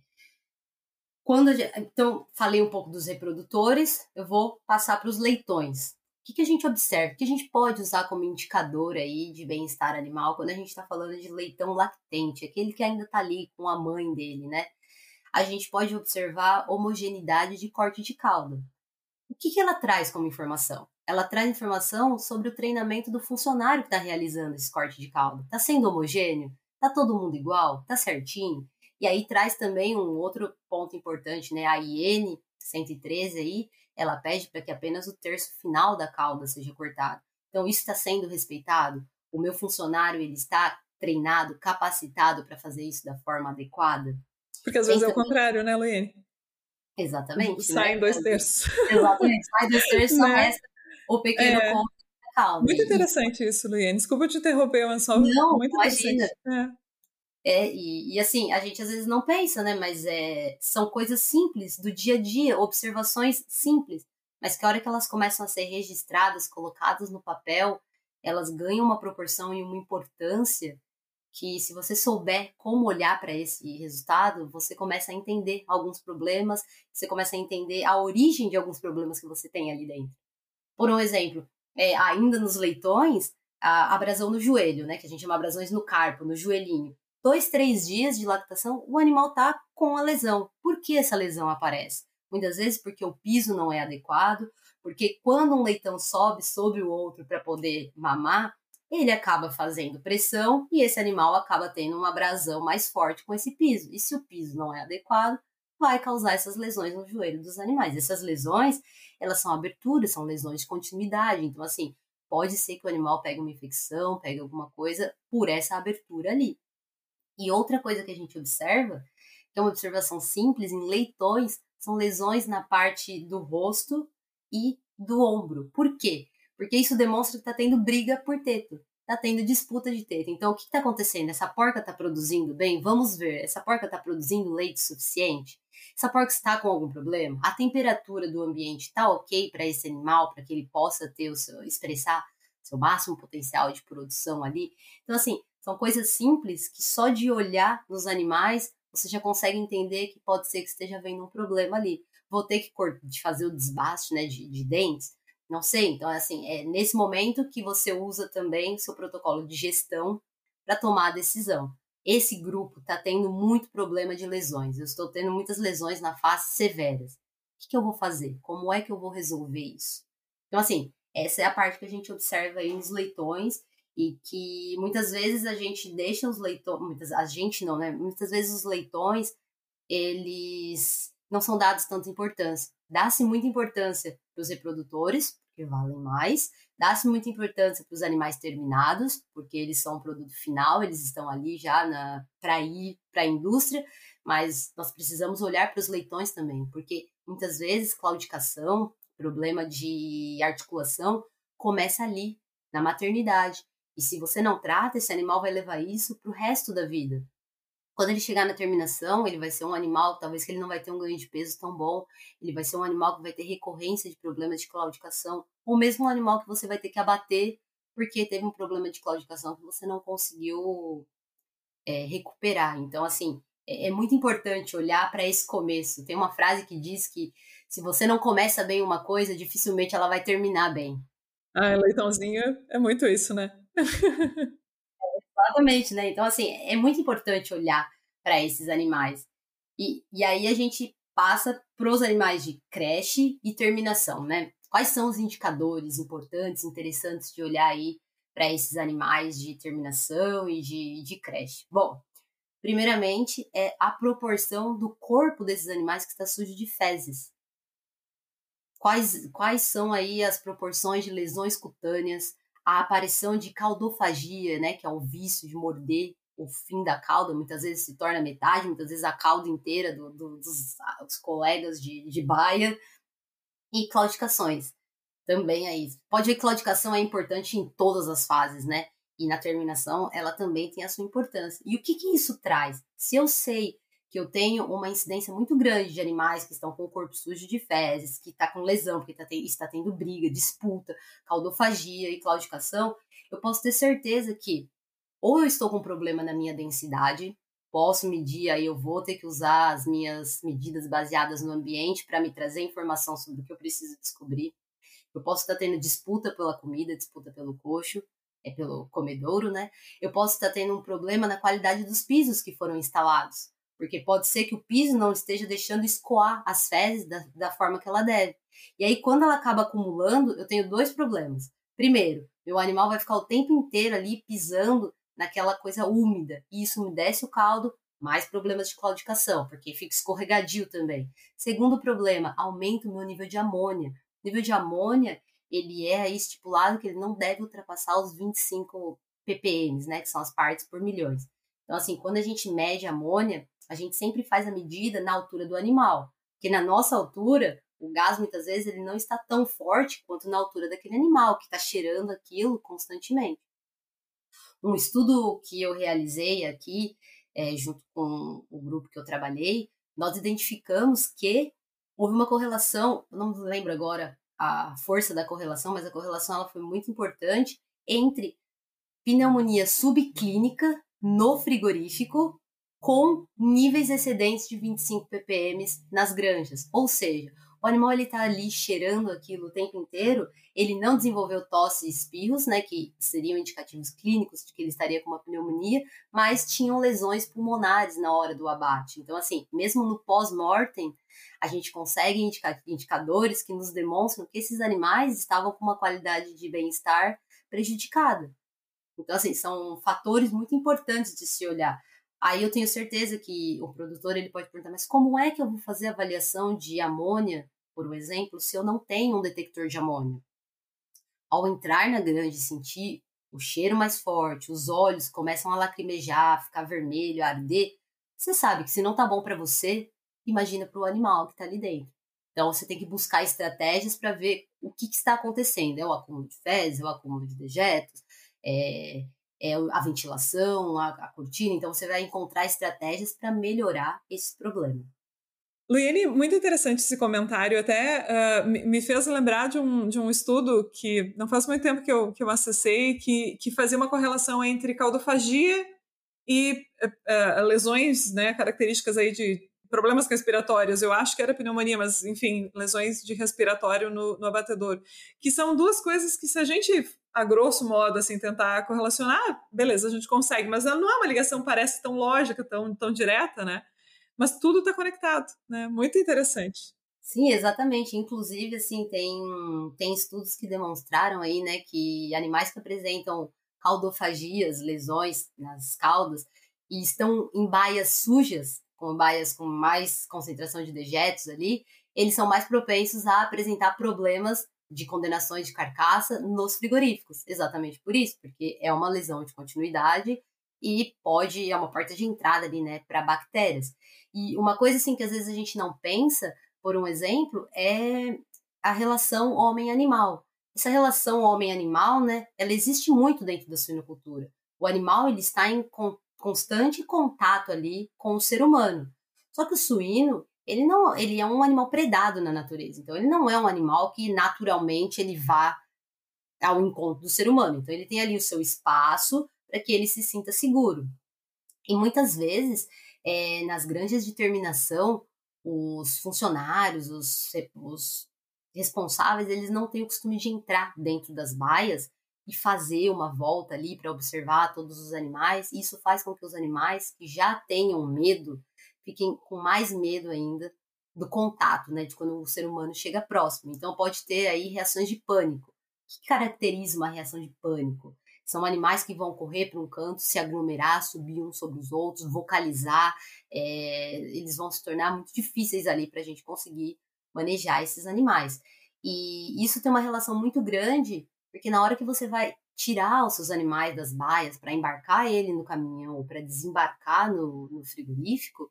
Speaker 2: quando então falei um pouco dos reprodutores, eu vou passar para os leitões. O que, que a gente observa? O que a gente pode usar como indicador aí de bem-estar animal quando a gente está falando de leitão lactente, aquele que ainda está ali com a mãe dele, né? A gente pode observar homogeneidade de corte de cauda. O que, que ela traz como informação? Ela traz informação sobre o treinamento do funcionário que está realizando esse corte de cauda. Está sendo homogêneo? Está todo mundo igual? Está certinho? E aí traz também um outro ponto importante, né? A IN 113 aí, ela pede para que apenas o terço final da cauda seja cortado. Então, isso está sendo respeitado? O meu funcionário ele está treinado, capacitado para fazer isso da forma adequada?
Speaker 3: Porque às vezes é o contrário, né, Luiene?
Speaker 2: Exatamente.
Speaker 3: Sai né? dois terços.
Speaker 2: Exatamente, sai dois terços, só né? resta o pequeno é. ponto cauda.
Speaker 3: Muito interessante isso, Luiene. Desculpa te interromper, mas só
Speaker 2: Não,
Speaker 3: muito
Speaker 2: imagina. É. É, e, e, assim, a gente às vezes não pensa, né? Mas é, são coisas simples do dia a dia, observações simples, mas que a hora que elas começam a ser registradas, colocadas no papel, elas ganham uma proporção e uma importância que, se você souber como olhar para esse resultado, você começa a entender alguns problemas, você começa a entender a origem de alguns problemas que você tem ali dentro. Por um exemplo, é, ainda nos leitões, a abrasão no joelho, né? Que a gente chama abrasões no carpo, no joelhinho dois, três dias de lactação, o animal está com a lesão. Por que essa lesão aparece? Muitas vezes porque o piso não é adequado, porque quando um leitão sobe sobre o outro para poder mamar, ele acaba fazendo pressão e esse animal acaba tendo uma abrasão mais forte com esse piso. E se o piso não é adequado, vai causar essas lesões no joelho dos animais. Essas lesões, elas são aberturas, são lesões de continuidade. Então, assim, pode ser que o animal pegue uma infecção, pegue alguma coisa por essa abertura ali. E outra coisa que a gente observa, que é uma observação simples, em leitões, são lesões na parte do rosto e do ombro. Por quê? Porque isso demonstra que está tendo briga por teto, está tendo disputa de teto. Então, o que está acontecendo? Essa porca está produzindo bem? Vamos ver. Essa porca está produzindo leite suficiente? Essa porca está com algum problema? A temperatura do ambiente está ok para esse animal, para que ele possa ter o seu, expressar seu máximo potencial de produção ali? Então, assim, são coisas simples que só de olhar nos animais você já consegue entender que pode ser que esteja havendo um problema ali. Vou ter que fazer o desbaste né, de, de dentes? Não sei. Então, assim, é nesse momento que você usa também seu protocolo de gestão para tomar a decisão. Esse grupo está tendo muito problema de lesões. Eu estou tendo muitas lesões na face severas. O que, que eu vou fazer? Como é que eu vou resolver isso? Então, assim, essa é a parte que a gente observa aí nos leitões e que muitas vezes a gente deixa os leitões, muitas, a gente não, né? Muitas vezes os leitões, eles não são dados tanta importância. Dá-se muita importância para os reprodutores, porque valem mais, dá-se muita importância para os animais terminados, porque eles são um produto final, eles estão ali já para ir para a indústria, mas nós precisamos olhar para os leitões também, porque muitas vezes claudicação, problema de articulação, começa ali, na maternidade. E se você não trata, esse animal vai levar isso para o resto da vida. Quando ele chegar na terminação, ele vai ser um animal, talvez que ele não vai ter um ganho de peso tão bom, ele vai ser um animal que vai ter recorrência de problemas de claudicação, ou mesmo um animal que você vai ter que abater porque teve um problema de claudicação que você não conseguiu é, recuperar. Então, assim, é, é muito importante olhar para esse começo. Tem uma frase que diz que se você não começa bem uma coisa, dificilmente ela vai terminar bem.
Speaker 3: Ah, leitãozinho é muito isso, né?
Speaker 2: exatamente, né? Então, assim, é muito importante olhar para esses animais. E, e aí a gente passa para os animais de creche e terminação, né? Quais são os indicadores importantes, interessantes de olhar aí para esses animais de terminação e de, de creche? Bom, primeiramente é a proporção do corpo desses animais que está sujo de fezes. Quais, quais são aí as proporções de lesões cutâneas, a aparição de caldofagia, né, que é o vício de morder o fim da cauda, muitas vezes se torna metade, muitas vezes a cauda inteira do, do, dos, dos, colegas de, de baia, e claudicações também aí. Pode ver que claudicação é importante em todas as fases, né? E na terminação ela também tem a sua importância. E o que, que isso traz? Se eu sei que eu tenho uma incidência muito grande de animais que estão com o corpo sujo de fezes, que está com lesão, porque tá está tendo briga, disputa, caudofagia e claudicação, eu posso ter certeza que ou eu estou com problema na minha densidade, posso medir, aí eu vou ter que usar as minhas medidas baseadas no ambiente para me trazer informação sobre o que eu preciso descobrir. Eu posso estar tendo disputa pela comida, disputa pelo coxo, é pelo comedouro, né? Eu posso estar tendo um problema na qualidade dos pisos que foram instalados, porque pode ser que o piso não esteja deixando escoar as fezes da, da forma que ela deve. E aí, quando ela acaba acumulando, eu tenho dois problemas. Primeiro, meu animal vai ficar o tempo inteiro ali pisando naquela coisa úmida, e isso umedece o caldo, mais problemas de claudicação, porque fica escorregadio também. Segundo problema, aumenta o meu nível de amônia. O nível de amônia, ele é estipulado que ele não deve ultrapassar os 25 ppm, né, que são as partes por milhões. Então, assim, quando a gente mede amônia, a gente sempre faz a medida na altura do animal, porque na nossa altura, o gás muitas vezes ele não está tão forte quanto na altura daquele animal que está cheirando aquilo constantemente. Um estudo que eu realizei aqui, é, junto com o grupo que eu trabalhei, nós identificamos que houve uma correlação, não lembro agora a força da correlação, mas a correlação ela foi muito importante entre pneumonia subclínica no frigorífico com níveis excedentes de 25 ppm nas granjas. Ou seja, o animal ele está ali cheirando aquilo o tempo inteiro, ele não desenvolveu tosse e espirros, né, que seriam indicativos clínicos de que ele estaria com uma pneumonia, mas tinham lesões pulmonares na hora do abate. Então, assim, mesmo no pós-mortem, a gente consegue indicar indicadores que nos demonstram que esses animais estavam com uma qualidade de bem-estar prejudicada. Então, assim, são fatores muito importantes de se olhar. Aí eu tenho certeza que o produtor ele pode perguntar, mas como é que eu vou fazer avaliação de amônia, por exemplo, se eu não tenho um detector de amônia? Ao entrar na grande sentir o cheiro mais forte, os olhos começam a lacrimejar, ficar vermelho, arder, você sabe que se não tá bom para você, imagina para o animal que está ali dentro. Então você tem que buscar estratégias para ver o que, que, está acontecendo. É o acúmulo de fezes, é o acúmulo de dejetos, é, é a ventilação, a, a cortina. Então, você vai encontrar estratégias para melhorar esse problema.
Speaker 3: Luiene, muito interessante esse comentário. Até uh, me fez lembrar de um, de um estudo que não faz muito tempo que eu, que eu acessei, que, que fazia uma correlação entre caudofagia e uh, lesões, né, características aí de problemas respiratórios. Eu acho que era pneumonia, mas enfim, lesões de respiratório no, no abatedor. Que são duas coisas que, se a gente a grosso modo, assim, tentar correlacionar, beleza, a gente consegue, mas não é uma ligação parece tão lógica, tão, tão direta, né? Mas tudo está conectado, né? Muito interessante.
Speaker 2: Sim, exatamente. Inclusive, assim, tem, tem estudos que demonstraram aí, né, que animais que apresentam caudofagias, lesões nas caudas, e estão em baias sujas, com baias com mais concentração de dejetos ali, eles são mais propensos a apresentar problemas de condenações de carcaça nos frigoríficos. Exatamente por isso, porque é uma lesão de continuidade e pode é uma porta de entrada ali, né, para bactérias. E uma coisa assim que às vezes a gente não pensa, por um exemplo, é a relação homem-animal. Essa relação homem-animal, né, ela existe muito dentro da suinocultura. O animal ele está em constante contato ali com o ser humano. Só que o suíno, ele não, ele é um animal predado na natureza. Então ele não é um animal que naturalmente ele vá ao encontro do ser humano. Então ele tem ali o seu espaço para que ele se sinta seguro. E muitas vezes é, nas granjas de terminação, os funcionários, os, os responsáveis, eles não têm o costume de entrar dentro das baias e fazer uma volta ali para observar todos os animais. Isso faz com que os animais que já tenham medo fiquem com mais medo ainda do contato, né, de quando o ser humano chega próximo. Então pode ter aí reações de pânico. O que caracteriza uma reação de pânico? São animais que vão correr para um canto, se aglomerar, subir uns sobre os outros, vocalizar. É, eles vão se tornar muito difíceis ali para a gente conseguir manejar esses animais. E isso tem uma relação muito grande, porque na hora que você vai tirar os seus animais das baias para embarcar ele no caminhão ou para desembarcar no, no frigorífico,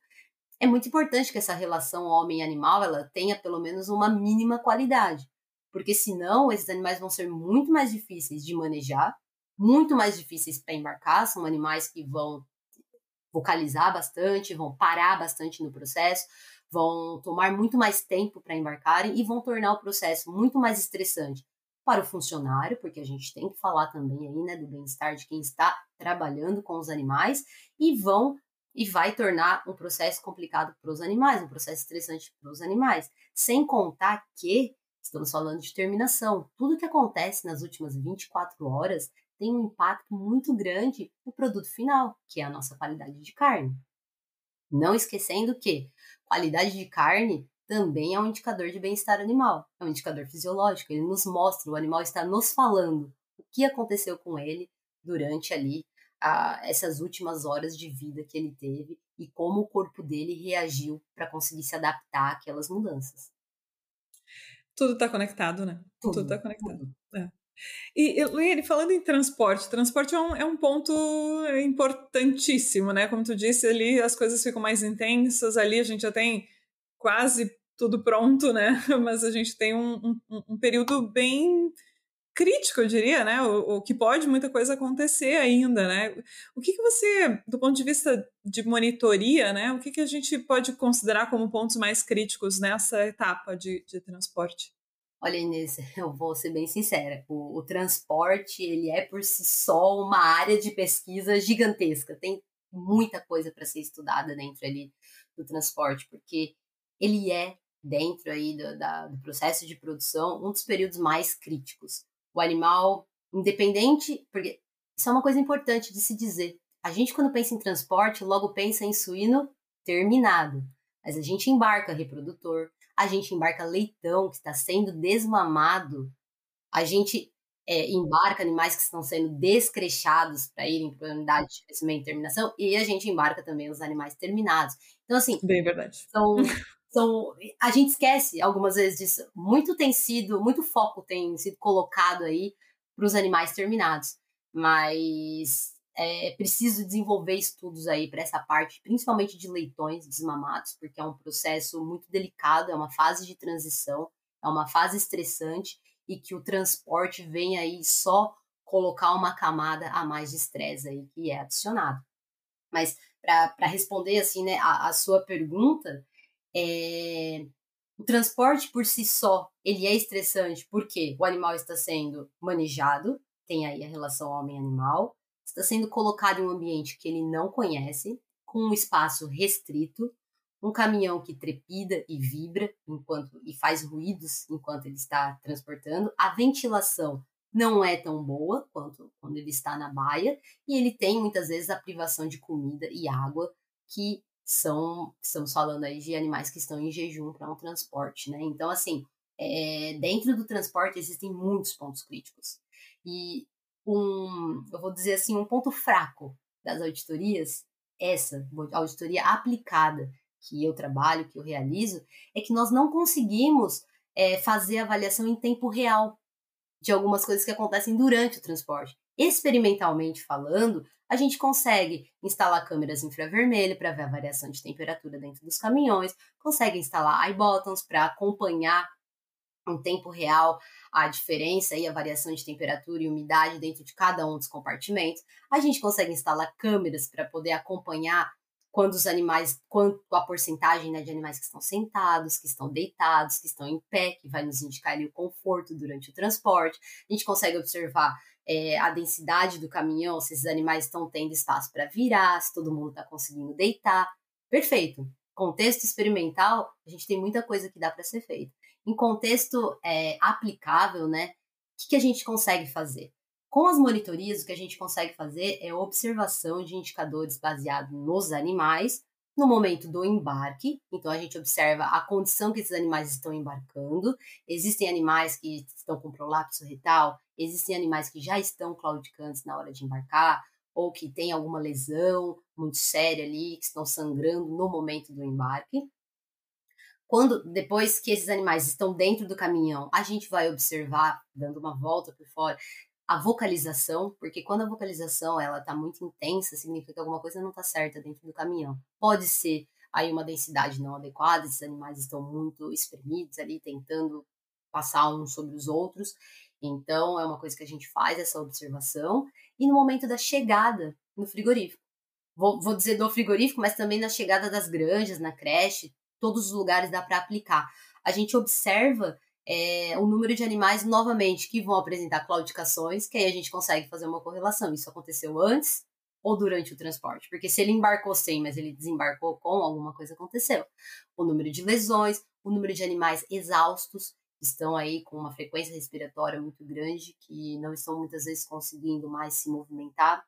Speaker 2: é muito importante que essa relação homem-animal ela tenha pelo menos uma mínima qualidade, porque senão esses animais vão ser muito mais difíceis de manejar, muito mais difíceis para embarcar, são animais que vão vocalizar bastante, vão parar bastante no processo, vão tomar muito mais tempo para embarcarem e vão tornar o processo muito mais estressante para o funcionário, porque a gente tem que falar também aí, né, do bem-estar de quem está trabalhando com os animais e vão e vai tornar um processo complicado para os animais, um processo estressante para os animais, sem contar que estamos falando de terminação. Tudo que acontece nas últimas 24 horas tem um impacto muito grande no produto final, que é a nossa qualidade de carne. Não esquecendo que qualidade de carne também é um indicador de bem-estar animal, é um indicador fisiológico, ele nos mostra, o animal está nos falando o que aconteceu com ele durante ali a, essas últimas horas de vida que ele teve e como o corpo dele reagiu para conseguir se adaptar àquelas mudanças.
Speaker 3: Tudo está conectado, né? Tudo está conectado. É. E, Luiane, falando em transporte, transporte é um, é um ponto importantíssimo, né? Como tu disse, ali as coisas ficam mais intensas, ali a gente já tem quase tudo pronto, né? Mas a gente tem um, um, um período bem crítico, eu diria, né? O, o, que pode muita coisa acontecer ainda, né? O que, que você, do ponto de vista de monitoria, né? O que, que a gente pode considerar como pontos mais críticos nessa etapa de, de transporte?
Speaker 2: Olha, Inês, eu vou ser bem sincera. O, o, transporte, ele é por si só uma área de pesquisa gigantesca. Tem muita coisa para ser estudada dentro ali do transporte, porque ele é, dentro aí do, da, do processo de produção, um dos períodos mais críticos. O animal, independente, porque isso é uma coisa importante de se dizer. A gente, quando pensa em transporte, logo pensa em suíno terminado. Mas a gente embarca reprodutor, a gente embarca leitão que está sendo desmamado, a gente é, embarca animais que estão sendo descrechados para irem para a unidade de crescimento e terminação, e a gente embarca também os animais terminados. Então, assim.
Speaker 3: Bem verdade.
Speaker 2: São, são, a gente esquece algumas vezes disso. Muito tem sido, muito foco tem sido colocado aí para os animais terminados. Mas é preciso desenvolver estudos aí para essa parte, principalmente de leitões desmamados, porque é um processo muito delicado, é uma fase de transição, é uma fase estressante e que o transporte vem aí só colocar uma camada a mais de estresse aí que é adicionado. Mas para responder assim, né, a, a sua pergunta, é, o transporte por si só ele é estressante porque o animal está sendo manejado, tem aí a relação homem-animal, está sendo colocado em um ambiente que ele não conhece, com um espaço restrito, um caminhão que trepida e vibra enquanto e faz ruídos enquanto ele está transportando. A ventilação não é tão boa quanto quando ele está na baia e ele tem muitas vezes a privação de comida e água que são estamos falando aí de animais que estão em jejum para um transporte, né? Então assim, é, dentro do transporte existem muitos pontos críticos e um, eu vou dizer assim, um ponto fraco das auditorias, essa auditoria aplicada que eu trabalho, que eu realizo, é que nós não conseguimos é, fazer avaliação em tempo real de algumas coisas que acontecem durante o transporte. Experimentalmente falando, a gente consegue instalar câmeras infravermelho para ver a variação de temperatura dentro dos caminhões, consegue instalar iButtons para acompanhar em tempo real a diferença e a variação de temperatura e umidade dentro de cada um dos compartimentos. A gente consegue instalar câmeras para poder acompanhar quando os animais, quanto a porcentagem né, de animais que estão sentados, que estão deitados, que estão em pé, que vai nos indicar ali o conforto durante o transporte. A gente consegue observar é, a densidade do caminhão, se esses animais estão tendo espaço para virar, se todo mundo está conseguindo deitar. Perfeito. Contexto experimental, a gente tem muita coisa que dá para ser feita. Em contexto é, aplicável, né? O que, que a gente consegue fazer? Com as monitorias, o que a gente consegue fazer é observação de indicadores baseados nos animais no momento do embarque. Então, a gente observa a condição que esses animais estão embarcando. Existem animais que estão com prolapso retal, existem animais que já estão claudicantes na hora de embarcar, ou que têm alguma lesão muito séria ali, que estão sangrando no momento do embarque. Quando depois que esses animais estão dentro do caminhão, a gente vai observar, dando uma volta por fora, a vocalização, porque quando a vocalização ela está muito intensa, significa que alguma coisa não está certa dentro do caminhão. Pode ser aí uma densidade não adequada, esses animais estão muito espremidos ali, tentando passar uns sobre os outros. Então, é uma coisa que a gente faz essa observação. E no momento da chegada no frigorífico. Vou, vou dizer do frigorífico, mas também na chegada das granjas, na creche, todos os lugares dá para aplicar. A gente observa é, o número de animais, novamente, que vão apresentar claudicações, que aí a gente consegue fazer uma correlação. Isso aconteceu antes ou durante o transporte? Porque se ele embarcou sem, mas ele desembarcou com, alguma coisa aconteceu. O número de lesões, o número de animais exaustos, estão aí com uma frequência respiratória muito grande, que não estão muitas vezes conseguindo mais se movimentar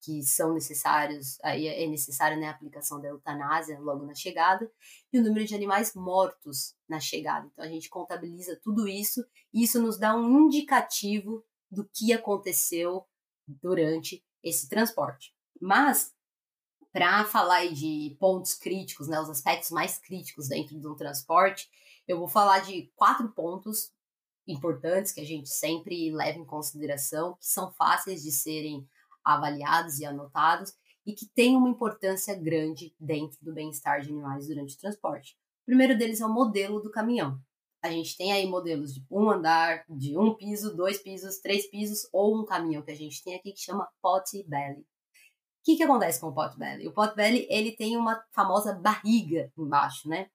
Speaker 2: que são necessários, aí é necessária né, a aplicação da eutanásia logo na chegada, e o número de animais mortos na chegada. Então a gente contabiliza tudo isso e isso nos dá um indicativo do que aconteceu durante esse transporte. Mas para falar de pontos críticos, né, os aspectos mais críticos dentro de um transporte, eu vou falar de quatro pontos importantes que a gente sempre leva em consideração, que são fáceis de serem avaliados e anotados e que têm uma importância grande dentro do bem-estar de animais durante o transporte. O primeiro deles é o modelo do caminhão. A gente tem aí modelos de um andar, de um piso, dois pisos, três pisos, ou um caminhão que a gente tem aqui que chama pot belly. O que, que acontece com o pot belly? O pot belly ele tem uma famosa barriga embaixo, né?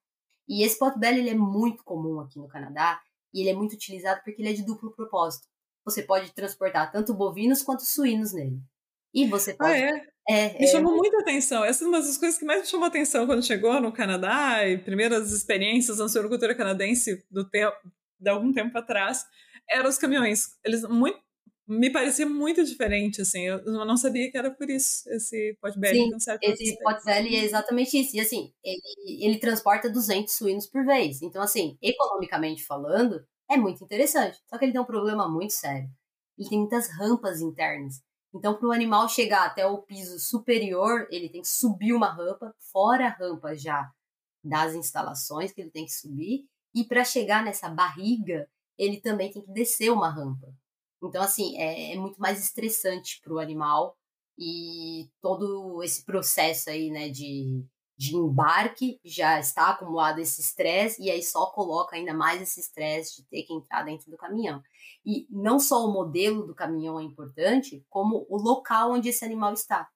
Speaker 2: E esse pot belly ele é muito comum aqui no Canadá e ele é muito utilizado porque ele é de duplo propósito. Você pode transportar tanto bovinos quanto suínos nele. E você ah, pode. Ah,
Speaker 3: é? É, me é... chamou muita atenção. Essa é uma das coisas que mais me chamou atenção quando chegou no Canadá e primeiras experiências na suinocultura canadense do tempo, de algum tempo atrás, eram os caminhões. Eles muito me parecia muito diferente, assim, eu não sabia que era por isso, esse potbelly.
Speaker 2: Sim, esse potbelly é exatamente isso, e assim, ele, ele transporta 200 suínos por vez, então assim, economicamente falando, é muito interessante, só que ele tem um problema muito sério, ele tem muitas rampas internas, então, para o animal chegar até o piso superior, ele tem que subir uma rampa, fora a rampa já das instalações que ele tem que subir, e para chegar nessa barriga, ele também tem que descer uma rampa. Então, assim, é, é muito mais estressante para o animal e todo esse processo aí, né, de de embarque, já está acumulado esse estresse, e aí só coloca ainda mais esse estresse de ter que entrar dentro do caminhão. E não só o modelo do caminhão é importante, como o local onde esse animal está.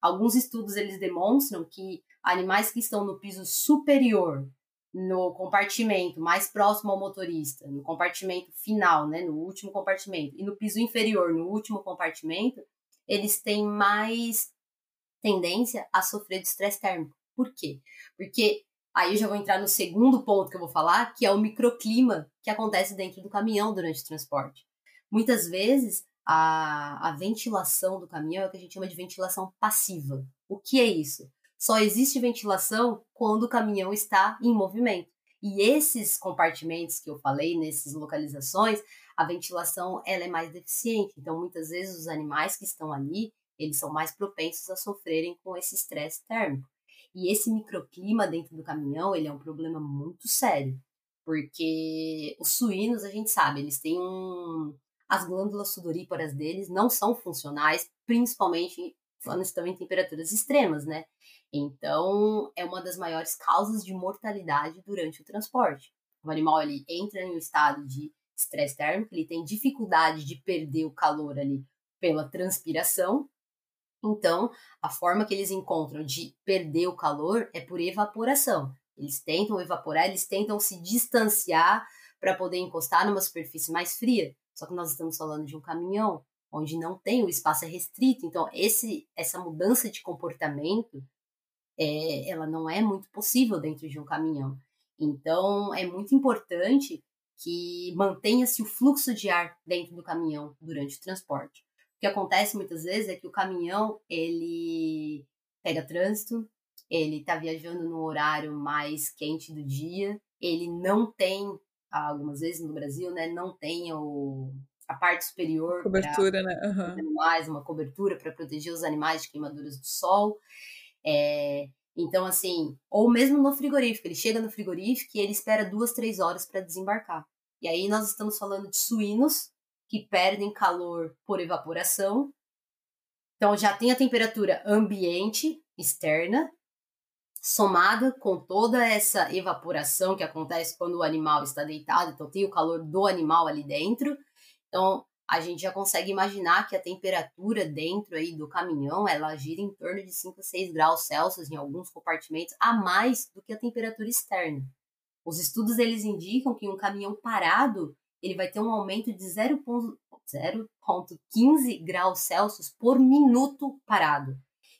Speaker 2: Alguns estudos eles demonstram que animais que estão no piso superior, no compartimento mais próximo ao motorista, no compartimento final, né, no último compartimento, e no piso inferior, no último compartimento, eles têm mais tendência a sofrer de estresse térmico. Por quê? Porque aí eu já vou entrar no segundo ponto que eu vou falar, que é o microclima que acontece dentro do caminhão durante o transporte. Muitas vezes a, a ventilação do caminhão é o que a gente chama de ventilação passiva. O que é isso? Só existe ventilação quando o caminhão está em movimento. E esses compartimentos que eu falei, nessas localizações, a ventilação ela é mais deficiente. Então, muitas vezes, os animais que estão ali, eles são mais propensos a sofrerem com esse estresse térmico. E esse microclima dentro do caminhão, ele é um problema muito sério, porque os suínos, a gente sabe, eles têm um as glândulas sudoríparas deles não são funcionais, principalmente quando estão em temperaturas extremas, né? Então, é uma das maiores causas de mortalidade durante o transporte. O animal ele entra em um estado de estresse térmico, ele tem dificuldade de perder o calor ali pela transpiração, então, a forma que eles encontram de perder o calor é por evaporação. Eles tentam evaporar, eles tentam se distanciar para poder encostar numa superfície mais fria. Só que nós estamos falando de um caminhão onde não tem o espaço é restrito. Então, esse, essa mudança de comportamento, é, ela não é muito possível dentro de um caminhão. Então, é muito importante que mantenha-se o fluxo de ar dentro do caminhão durante o transporte que acontece muitas vezes é que o caminhão ele pega trânsito, ele está viajando no horário mais quente do dia, ele não tem, algumas vezes no Brasil, né, não tem o, a parte superior.
Speaker 3: Cobertura, né?
Speaker 2: Uhum. Mais uma cobertura para proteger os animais de queimaduras do sol. É, então, assim, ou mesmo no frigorífico, ele chega no frigorífico e ele espera duas, três horas para desembarcar. E aí nós estamos falando de suínos que perdem calor por evaporação. Então já tem a temperatura ambiente externa somada com toda essa evaporação que acontece quando o animal está deitado, então tem o calor do animal ali dentro. Então, a gente já consegue imaginar que a temperatura dentro aí do caminhão, ela gira em torno de 5 a 6 graus Celsius em alguns compartimentos, a mais do que a temperatura externa. Os estudos eles indicam que um caminhão parado, ele vai ter um aumento de 0,15 graus Celsius por minuto parado.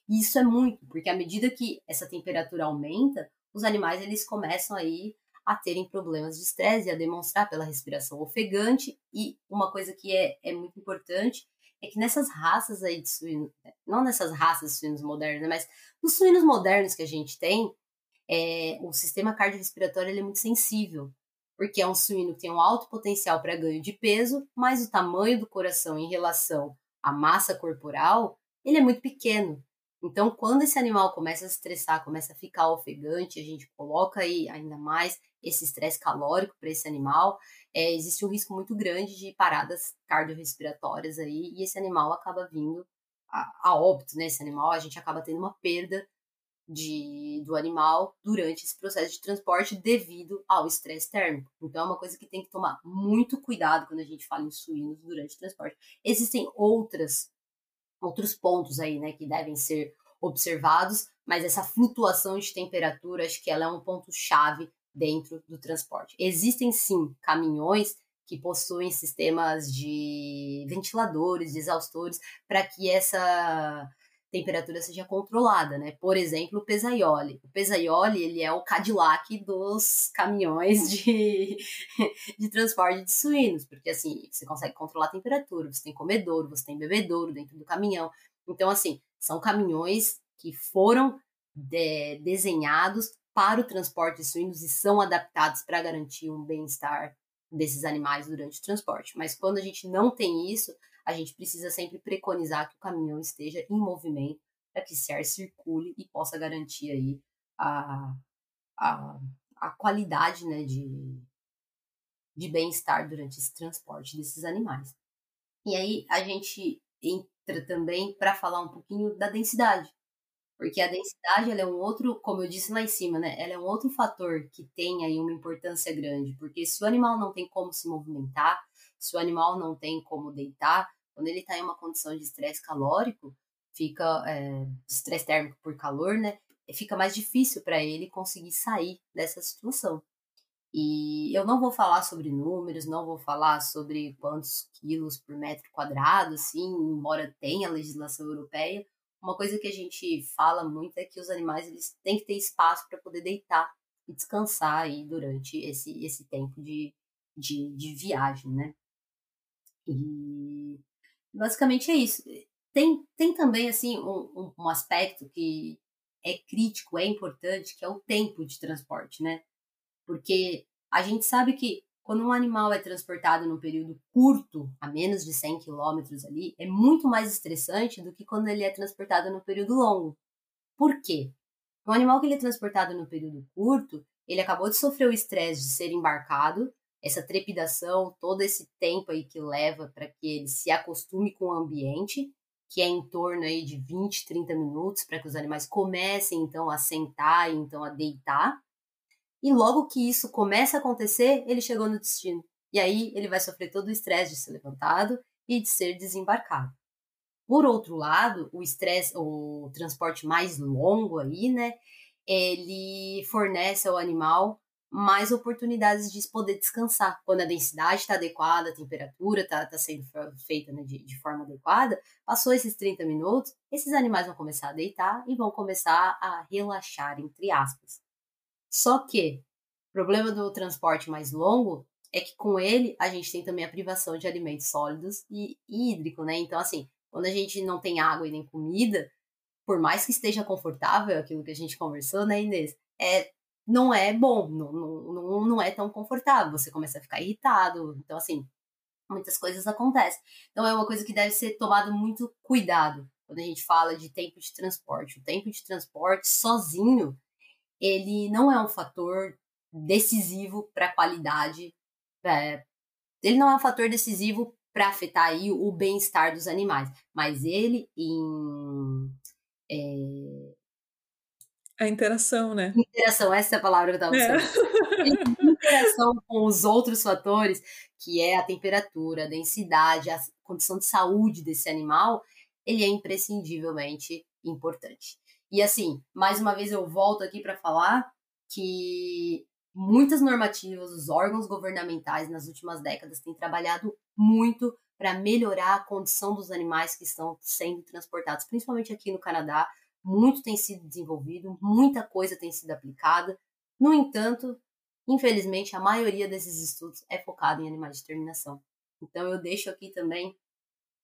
Speaker 2: E isso é muito, porque à medida que essa temperatura aumenta, os animais eles começam aí a terem problemas de estresse e a demonstrar pela respiração ofegante. E uma coisa que é, é muito importante é que nessas raças aí de suínos, não nessas raças de suínos modernos, mas nos suínos modernos que a gente tem, é, o sistema cardiorrespiratório ele é muito sensível, porque é um suíno que tem um alto potencial para ganho de peso, mas o tamanho do coração em relação à massa corporal, ele é muito pequeno. Então, quando esse animal começa a se estressar, começa a ficar ofegante, a gente coloca aí ainda mais esse estresse calórico para esse animal, é, existe um risco muito grande de paradas cardiorrespiratórias aí, e esse animal acaba vindo a, a óbito, né? Esse animal, a gente acaba tendo uma perda de, do animal durante esse processo de transporte devido ao estresse térmico. Então, é uma coisa que tem que tomar muito cuidado quando a gente fala em suínos durante o transporte. Existem outras outros pontos aí, né, que devem ser observados, mas essa flutuação de temperatura, acho que ela é um ponto chave dentro do transporte. Existem sim caminhões que possuem sistemas de ventiladores, de exaustores, para que essa temperatura seja controlada, né? Por exemplo, o Pesaioli. O Pesaioli, ele é o Cadillac dos caminhões de, de transporte de suínos, porque assim, você consegue controlar a temperatura, você tem comedouro, você tem bebedouro dentro do caminhão. Então, assim, são caminhões que foram de, desenhados para o transporte de suínos e são adaptados para garantir um bem-estar desses animais durante o transporte. Mas quando a gente não tem isso, a gente precisa sempre preconizar que o caminhão esteja em movimento para que esse ar circule e possa garantir aí a, a, a qualidade né, de, de bem-estar durante esse transporte desses animais. E aí a gente entra também para falar um pouquinho da densidade. Porque a densidade ela é um outro, como eu disse lá em cima, né? Ela é um outro fator que tem aí uma importância grande. Porque se o animal não tem como se movimentar, se o animal não tem como deitar, quando ele está em uma condição de estresse calórico, fica é, estresse térmico por calor, né? Fica mais difícil para ele conseguir sair dessa situação. E eu não vou falar sobre números, não vou falar sobre quantos quilos por metro quadrado, assim, embora tenha legislação europeia. Uma coisa que a gente fala muito é que os animais eles têm que ter espaço para poder deitar e descansar aí durante esse, esse tempo de, de, de viagem, né? E basicamente é isso. Tem, tem também, assim, um, um aspecto que é crítico, é importante, que é o tempo de transporte, né? Porque a gente sabe que quando um animal é transportado num período curto, a menos de 100 quilômetros ali, é muito mais estressante do que quando ele é transportado no período longo. Por quê? Um animal que ele é transportado no período curto, ele acabou de sofrer o estresse de ser embarcado, essa trepidação, todo esse tempo aí que leva para que ele se acostume com o ambiente, que é em torno aí de 20, 30 minutos, para que os animais comecem então a sentar e então a deitar. E logo que isso começa a acontecer, ele chegou no destino. E aí ele vai sofrer todo o estresse de ser levantado e de ser desembarcado. Por outro lado, o estresse, o transporte mais longo aí, né, ele fornece ao animal mais oportunidades de poder descansar. Quando a densidade está adequada, a temperatura está tá sendo feita né, de, de, forma adequada, passou esses 30 minutos, esses animais vão começar a deitar e vão começar a relaxar, entre aspas. Só que o problema do transporte mais longo é que com ele a gente tem também a privação de alimentos sólidos e, e hídrico, né? Então, assim, quando a gente não tem água e nem comida, por mais que esteja confortável, aquilo que a gente conversou, né, Inês? É, não é bom, não, não, não é tão confortável, você começa a ficar irritado. Então, assim, muitas coisas acontecem. Então, é uma coisa que deve ser tomado muito cuidado quando a gente fala de tempo de transporte. O tempo de transporte sozinho, ele não é um fator decisivo para a qualidade. É, ele não é um fator decisivo para afetar aí o bem-estar dos animais. Mas ele em é...
Speaker 3: a interação, né?
Speaker 2: Interação, essa é a palavra que eu estava usando. É. interação com os outros fatores, que é a temperatura, a densidade, a condição de saúde desse animal, ele é imprescindivelmente importante. E assim, mais uma vez eu volto aqui para falar que muitas normativas, os órgãos governamentais nas últimas décadas têm trabalhado muito para melhorar a condição dos animais que estão sendo transportados, principalmente aqui no Canadá. Muito tem sido desenvolvido, muita coisa tem sido aplicada. No entanto, infelizmente, a maioria desses estudos é focado em animais de terminação. Então, eu deixo aqui também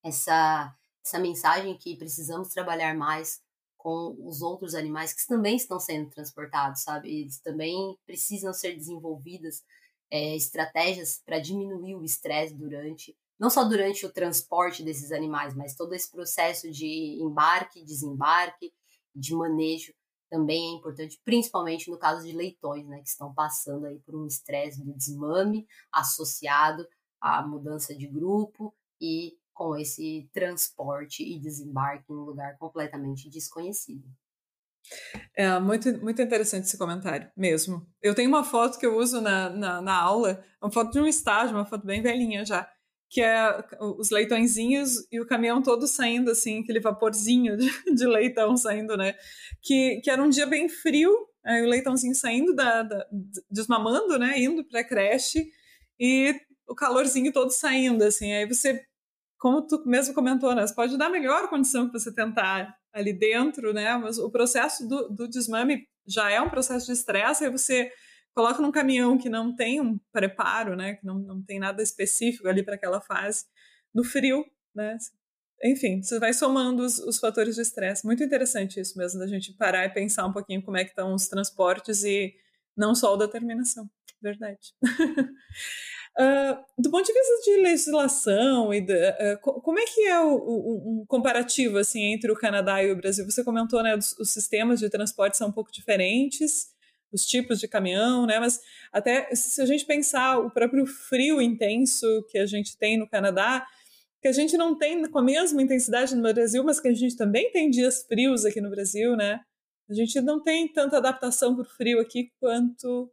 Speaker 2: essa, essa mensagem que precisamos trabalhar mais com os outros animais que também estão sendo transportados, sabe? Eles também precisam ser desenvolvidas é, estratégias para diminuir o estresse durante, não só durante o transporte desses animais, mas todo esse processo de embarque, desembarque, de manejo também é importante, principalmente no caso de leitões, né, que estão passando aí por um estresse do desmame associado à mudança de grupo e com esse transporte e desembarque em um lugar completamente desconhecido.
Speaker 3: É muito, muito interessante esse comentário, mesmo. Eu tenho uma foto que eu uso na, na, na, aula, uma foto de um estágio, uma foto bem velhinha já, que é os leitõezinhos e o caminhão todo saindo, assim, aquele vaporzinho de, de leitão saindo, né? Que, que era um dia bem frio, aí o leitãozinho saindo, da, da desmamando, né? Indo para a creche e o calorzinho todo saindo, assim. Aí você como tu mesmo comentou, né? Você pode dar a melhor condição que você tentar ali dentro, né? Mas o processo do, do desmame já é um processo de estresse, aí você coloca num caminhão que não tem um preparo, né? Que não, não tem nada específico ali para aquela fase, no frio, né? Enfim, você vai somando os, os fatores de estresse. Muito interessante isso mesmo, da gente parar e pensar um pouquinho como é que estão os transportes e não só a determinação. Verdade. Uh, do ponto de vista de legislação e uh, como é que é o, o, um comparativo assim entre o Canadá e o Brasil? Você comentou, né, os, os, sistemas de transporte são um pouco diferentes, os tipos de caminhão, né? Mas até se a gente pensar o próprio frio intenso que a gente tem no Canadá, que a gente não tem com a mesma intensidade no Brasil, mas que a gente também tem dias frios aqui no Brasil, né? A gente não tem tanta adaptação para o frio aqui quanto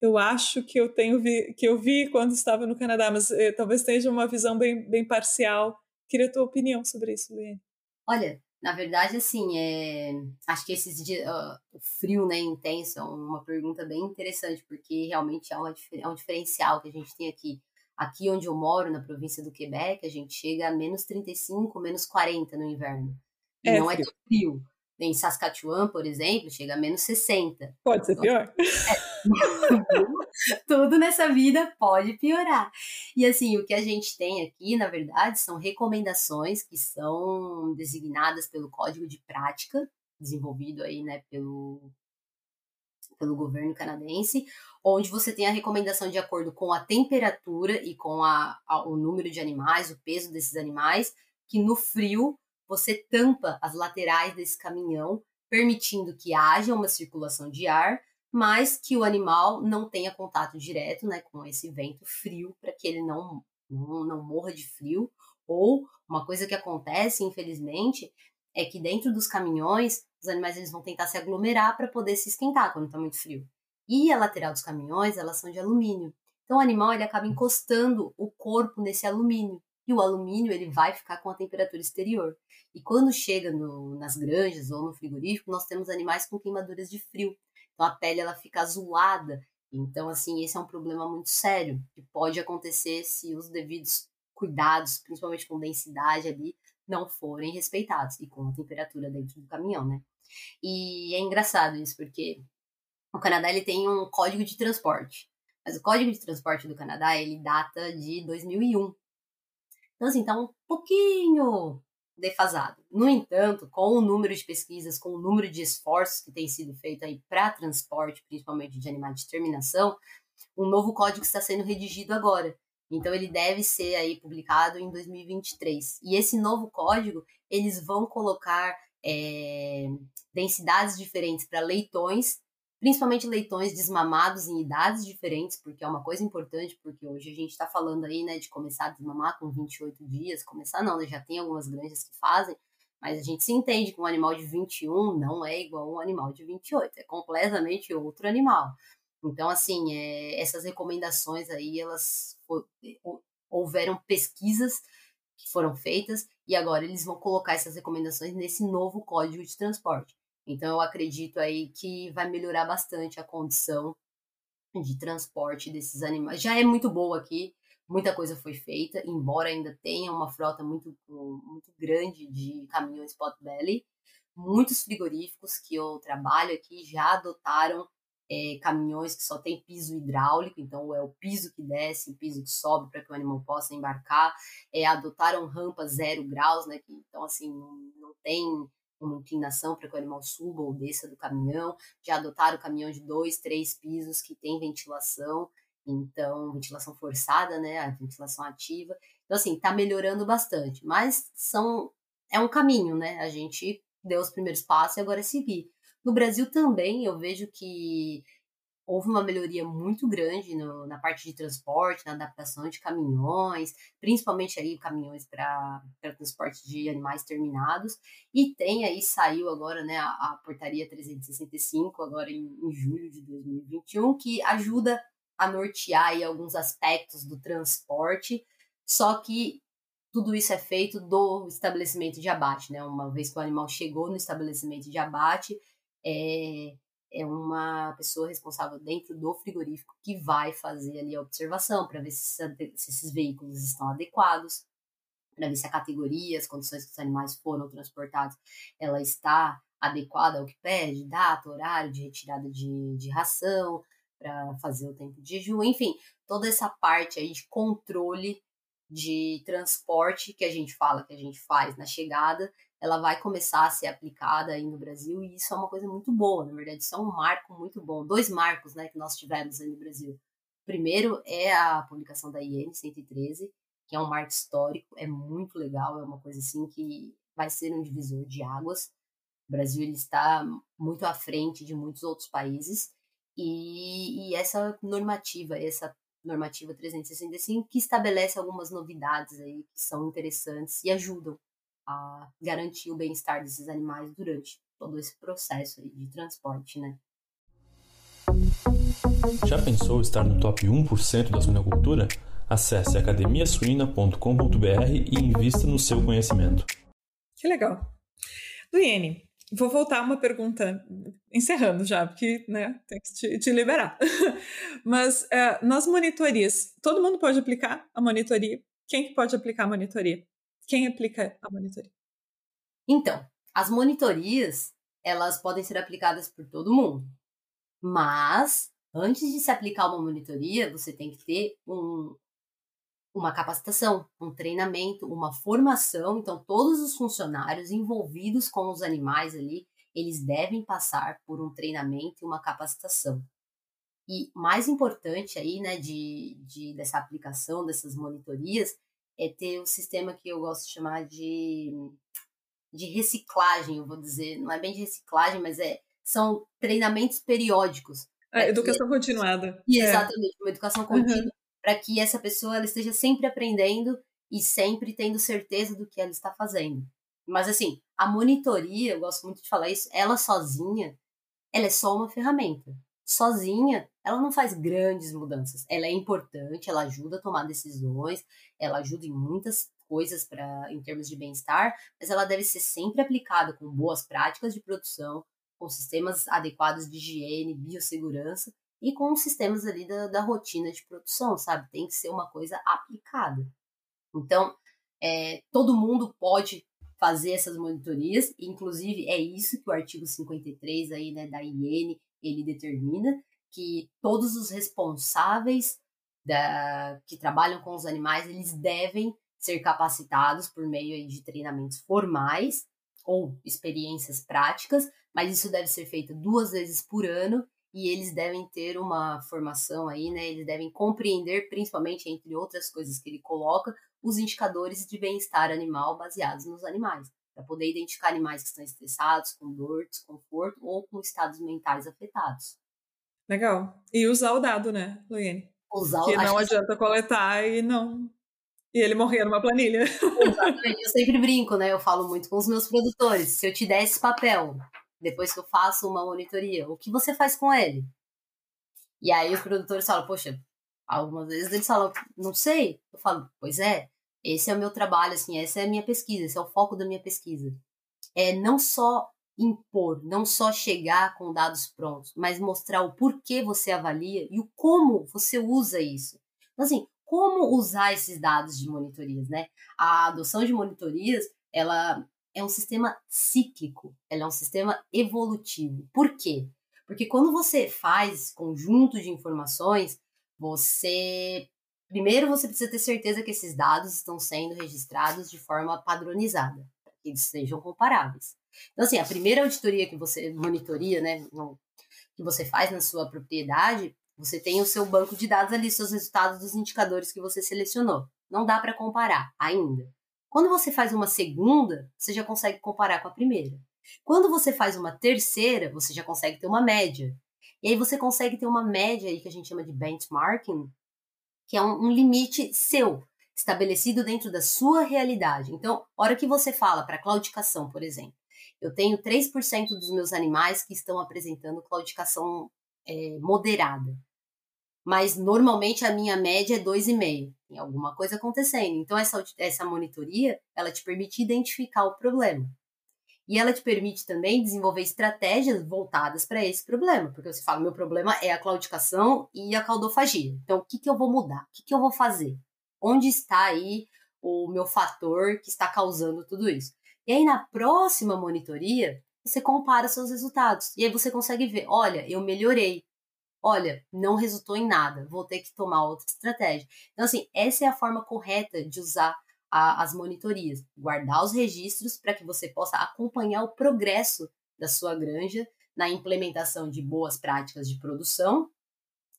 Speaker 3: eu acho que eu tenho vi, que eu vi quando estava no Canadá, mas eh, talvez tenha uma visão bem, bem parcial. Queria a tua opinião sobre isso, Luiane.
Speaker 2: Olha, na verdade, assim, é... acho que esses dias, uh, o frio, né, intenso, é uma pergunta bem interessante, porque realmente é, uma, é um diferencial que a gente tem aqui. Aqui onde eu moro, na província do Quebec, a gente chega a menos 35, menos 40 no inverno. E é não frio. é tão frio. Em Saskatchewan, por exemplo, chega a menos 60.
Speaker 3: Pode ser então, pior.
Speaker 2: É, tudo nessa vida pode piorar. E assim, o que a gente tem aqui, na verdade, são recomendações que são designadas pelo Código de Prática, desenvolvido aí, né, pelo, pelo governo canadense, onde você tem a recomendação de acordo com a temperatura e com a, a, o número de animais, o peso desses animais, que no frio você tampa as laterais desse caminhão, permitindo que haja uma circulação de ar, mas que o animal não tenha contato direto né, com esse vento frio, para que ele não, não, morra de frio. Ou uma coisa que acontece, infelizmente, é que dentro dos caminhões, os animais eles vão tentar se aglomerar para poder se esquentar quando está muito frio. E a lateral dos caminhões, elas são de alumínio. Então o animal ele acaba encostando o corpo nesse alumínio e o alumínio ele vai ficar com a temperatura exterior. E quando chega no, nas granjas ou no frigorífico, nós temos animais com queimaduras de frio. Então a pele ela fica azulada. Então assim, esse é um problema muito sério que pode acontecer se os devidos cuidados, principalmente com densidade ali, não forem respeitados e com a temperatura dentro do caminhão, né? E é engraçado isso porque o Canadá ele tem um código de transporte. Mas o Código de Transporte do Canadá, ele data de 2001. Então, assim, tá um pouquinho defasado. No entanto, com o número de pesquisas, com o número de esforços que tem sido feito aí para transporte, principalmente de animais de terminação, um novo código está sendo redigido agora. Então ele deve ser aí publicado em 2023. E esse novo código, eles vão colocar é, densidades diferentes para leitões, principalmente leitões desmamados em idades diferentes, porque é uma coisa importante, porque hoje a gente está falando aí, né, de começar a desmamar com 28 dias, começar não, né, já tem algumas granjas que fazem, mas a gente se entende que um animal de 21 não é igual a um animal de 28, é completamente outro animal. Então, assim, é, essas recomendações aí, elas houveram pesquisas que foram feitas e agora eles vão colocar essas recomendações nesse novo código de transporte. Então, eu acredito aí que vai melhorar bastante a condição de transporte desses animais. Já é muito boa aqui, muita coisa foi feita, embora ainda tenha uma frota muito, muito grande de caminhões potbelly. Muitos frigoríficos que eu trabalho aqui já adotaram é, caminhões que só tem piso hidráulico, então é o piso que desce, o piso que sobe para que o animal possa embarcar. É, adotaram rampa zero graus, né? Então, assim, não, não tem uma inclinação para que o animal suba ou desça do caminhão. Já adotaram caminhão de dois, três pisos que tem ventilação, então ventilação forçada, né, a ventilação ativa. Então assim, está melhorando bastante, mas são é um caminho, né? A gente deu os primeiros passos e agora é seguir. No Brasil também eu vejo que houve uma melhoria muito grande no, na parte de transporte, na adaptação de caminhões, principalmente aí caminhões para transporte de animais terminados. E tem aí, saiu agora né, a, a portaria 365, agora em, em, julho de 2021, que ajuda a nortear aí alguns aspectos do transporte, só que tudo isso é feito do estabelecimento de abate, né? Uma vez que o animal chegou no estabelecimento de abate, é, é uma pessoa responsável dentro do frigorífico que vai fazer ali a observação para ver se, se, esses veículos estão adequados, para ver se a categoria, as condições que os animais foram transportados, ela está adequada ao que pede, data, horário de retirada de, de ração, para fazer o tempo de jejum, enfim, toda essa parte aí de controle de transporte que a gente fala, que a gente faz na chegada, ela vai começar a ser aplicada aí no Brasil e isso é uma coisa muito boa, na verdade, isso é um marco muito bom. Dois marcos, né, que nós tivemos aí no Brasil. O primeiro é a publicação da IN 113, que é um marco histórico, é muito legal, é uma coisa assim que vai ser um divisor de águas. O Brasil ele está muito à frente de muitos outros países e, e essa normativa, essa normativa 365 que estabelece algumas novidades aí que são interessantes e ajudam a garantir o bem-estar desses animais durante todo esse processo de transporte, né?
Speaker 1: Já pensou estar no top 1% da suinocultura? Acesse academiasuina.com.br e invista no seu conhecimento.
Speaker 3: Que legal. Luiene, vou voltar uma pergunta, encerrando já, porque né, tem que te, te liberar. Mas uh, nas monitorias, todo mundo pode aplicar a monitoria? Quem que pode aplicar a monitoria? Quem aplica a monitoria?
Speaker 2: Então, as monitorias, elas podem ser aplicadas por todo mundo. Mas, antes de se aplicar uma monitoria, você tem que ter um, uma capacitação, um treinamento, uma formação. Então, todos os funcionários envolvidos com os animais ali, eles devem passar por um treinamento e uma capacitação. E mais importante aí, né, de, de dessa aplicação dessas monitorias, é ter o sistema que eu gosto de chamar de, de reciclagem, eu vou dizer. Não é bem de reciclagem, mas é são treinamentos periódicos.
Speaker 3: É, educação que, continuada.
Speaker 2: E é. exatamente, uma educação contínua, uhum. para que essa pessoa ela esteja sempre aprendendo e sempre tendo certeza do que ela está fazendo. Mas assim, a monitoria, eu gosto muito de falar isso, ela sozinha, ela é só uma ferramenta sozinha, ela não faz grandes mudanças. Ela é importante, ela ajuda a tomar decisões, ela ajuda em muitas coisas para em termos de bem-estar, mas ela deve ser sempre aplicada com boas práticas de produção, com sistemas adequados de higiene, biossegurança e com sistemas ali da, da rotina de produção, sabe? Tem que ser uma coisa aplicada. Então, é, todo mundo pode fazer essas monitorias, inclusive é isso que o artigo 53 aí, né, da IN ele determina que todos os responsáveis da, que trabalham com os animais, eles devem ser capacitados por meio de treinamentos formais ou experiências práticas, mas isso deve ser feito duas vezes por ano e eles devem ter uma formação aí, né? Eles devem compreender, principalmente entre outras coisas que ele coloca, os indicadores de bem-estar animal baseados nos animais para poder identificar animais que estão estressados, com dor, desconforto ou com estados mentais afetados.
Speaker 3: Legal. E usar o dado, né, Luiene?
Speaker 2: Usar
Speaker 3: que não adianta coletar e não e ele morrer numa planilha.
Speaker 2: Exatamente. Eu sempre brinco, né? Eu falo muito com os meus produtores. Se eu te der esse papel, depois que eu faço uma monitoria, o que você faz com ele? E aí os produtores falam, poxa, algumas vezes eles falam, não sei. Eu falo, pois é, esse é o meu trabalho, assim, essa é a minha pesquisa, esse é o foco da minha pesquisa. É não só impor, não só chegar com dados prontos, mas mostrar o porquê você avalia e o como você usa isso. Então, assim, como usar esses dados de monitorias, né? A adoção de monitorias, ela é um sistema cíclico, ela é um sistema evolutivo. Por quê? Porque quando você faz conjunto de informações, você primeiro você precisa ter certeza que esses dados estão sendo registrados de forma padronizada, para que eles sejam comparáveis. Então assim, a primeira auditoria que você monitoria, né, no, que você faz na sua propriedade, você tem o seu banco de dados ali, seus resultados dos indicadores que você selecionou. Não dá para comparar ainda. Quando você faz uma segunda, você já consegue comparar com a primeira. Quando você faz uma terceira, você já consegue ter uma média. E aí você consegue ter uma média aí que a gente chama de benchmarking, que é um, um limite seu, estabelecido dentro da sua realidade. Então, hora que você fala para claudicação, por exemplo, eu tenho 3% dos meus animais que estão apresentando claudicação é, moderada. Mas normalmente a minha média é 2,5. Tem alguma coisa acontecendo. Então, essa, essa monitoria, ela te permite identificar o problema. E ela te permite também desenvolver estratégias voltadas para esse problema. Porque você fala, meu problema é a claudicação e a caldofagia. Então, o que, que eu vou mudar? O que, que eu vou fazer? Onde está aí o meu fator que está causando tudo isso? E aí, na próxima monitoria, você compara seus resultados. E aí você consegue ver, olha, eu melhorei. Olha, não resultou em nada, vou ter que tomar outra estratégia. Então, assim, essa é a forma correta de usar a, as monitorias. Guardar os registros para que você possa acompanhar o progresso da sua granja na implementação de boas práticas de produção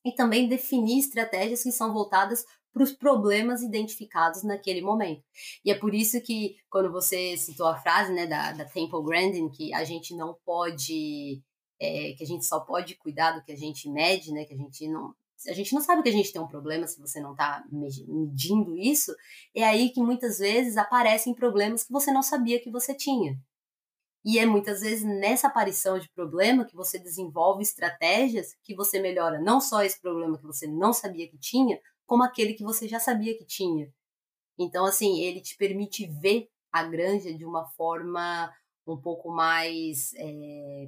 Speaker 2: e também definir estratégias que são voltadas para os problemas identificados naquele momento. E é por isso que, quando você citou a frase né, da, da Temple Grandin, que a gente não pode, é, que a gente só pode cuidar do que a gente mede, né, que a gente não. A gente não sabe que a gente tem um problema se você não está medindo isso, é aí que muitas vezes aparecem problemas que você não sabia que você tinha. E é muitas vezes nessa aparição de problema que você desenvolve estratégias que você melhora não só esse problema que você não sabia que tinha, como aquele que você já sabia que tinha. Então, assim, ele te permite ver a granja de uma forma um pouco mais é,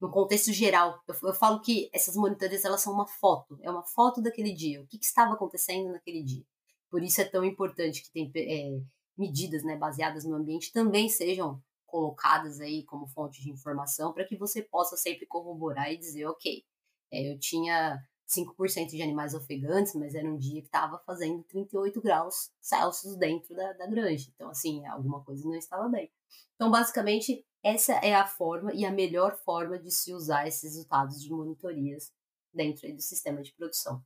Speaker 2: no contexto geral. Eu, eu, falo que essas monitorias elas são uma foto, é uma foto daquele dia, o que, que estava acontecendo naquele dia. Por isso é tão importante que tem é, medidas né, baseadas no ambiente também sejam colocadas aí como fonte de informação para que você possa sempre corroborar e dizer, ok, é, eu tinha 5% de animais ofegantes, mas era um dia que estava fazendo 38 graus Celsius dentro da, da granja. Então, assim, alguma coisa não estava bem. Então, basicamente, essa é a forma e a melhor forma de se usar esses resultados de monitorias dentro do sistema de produção.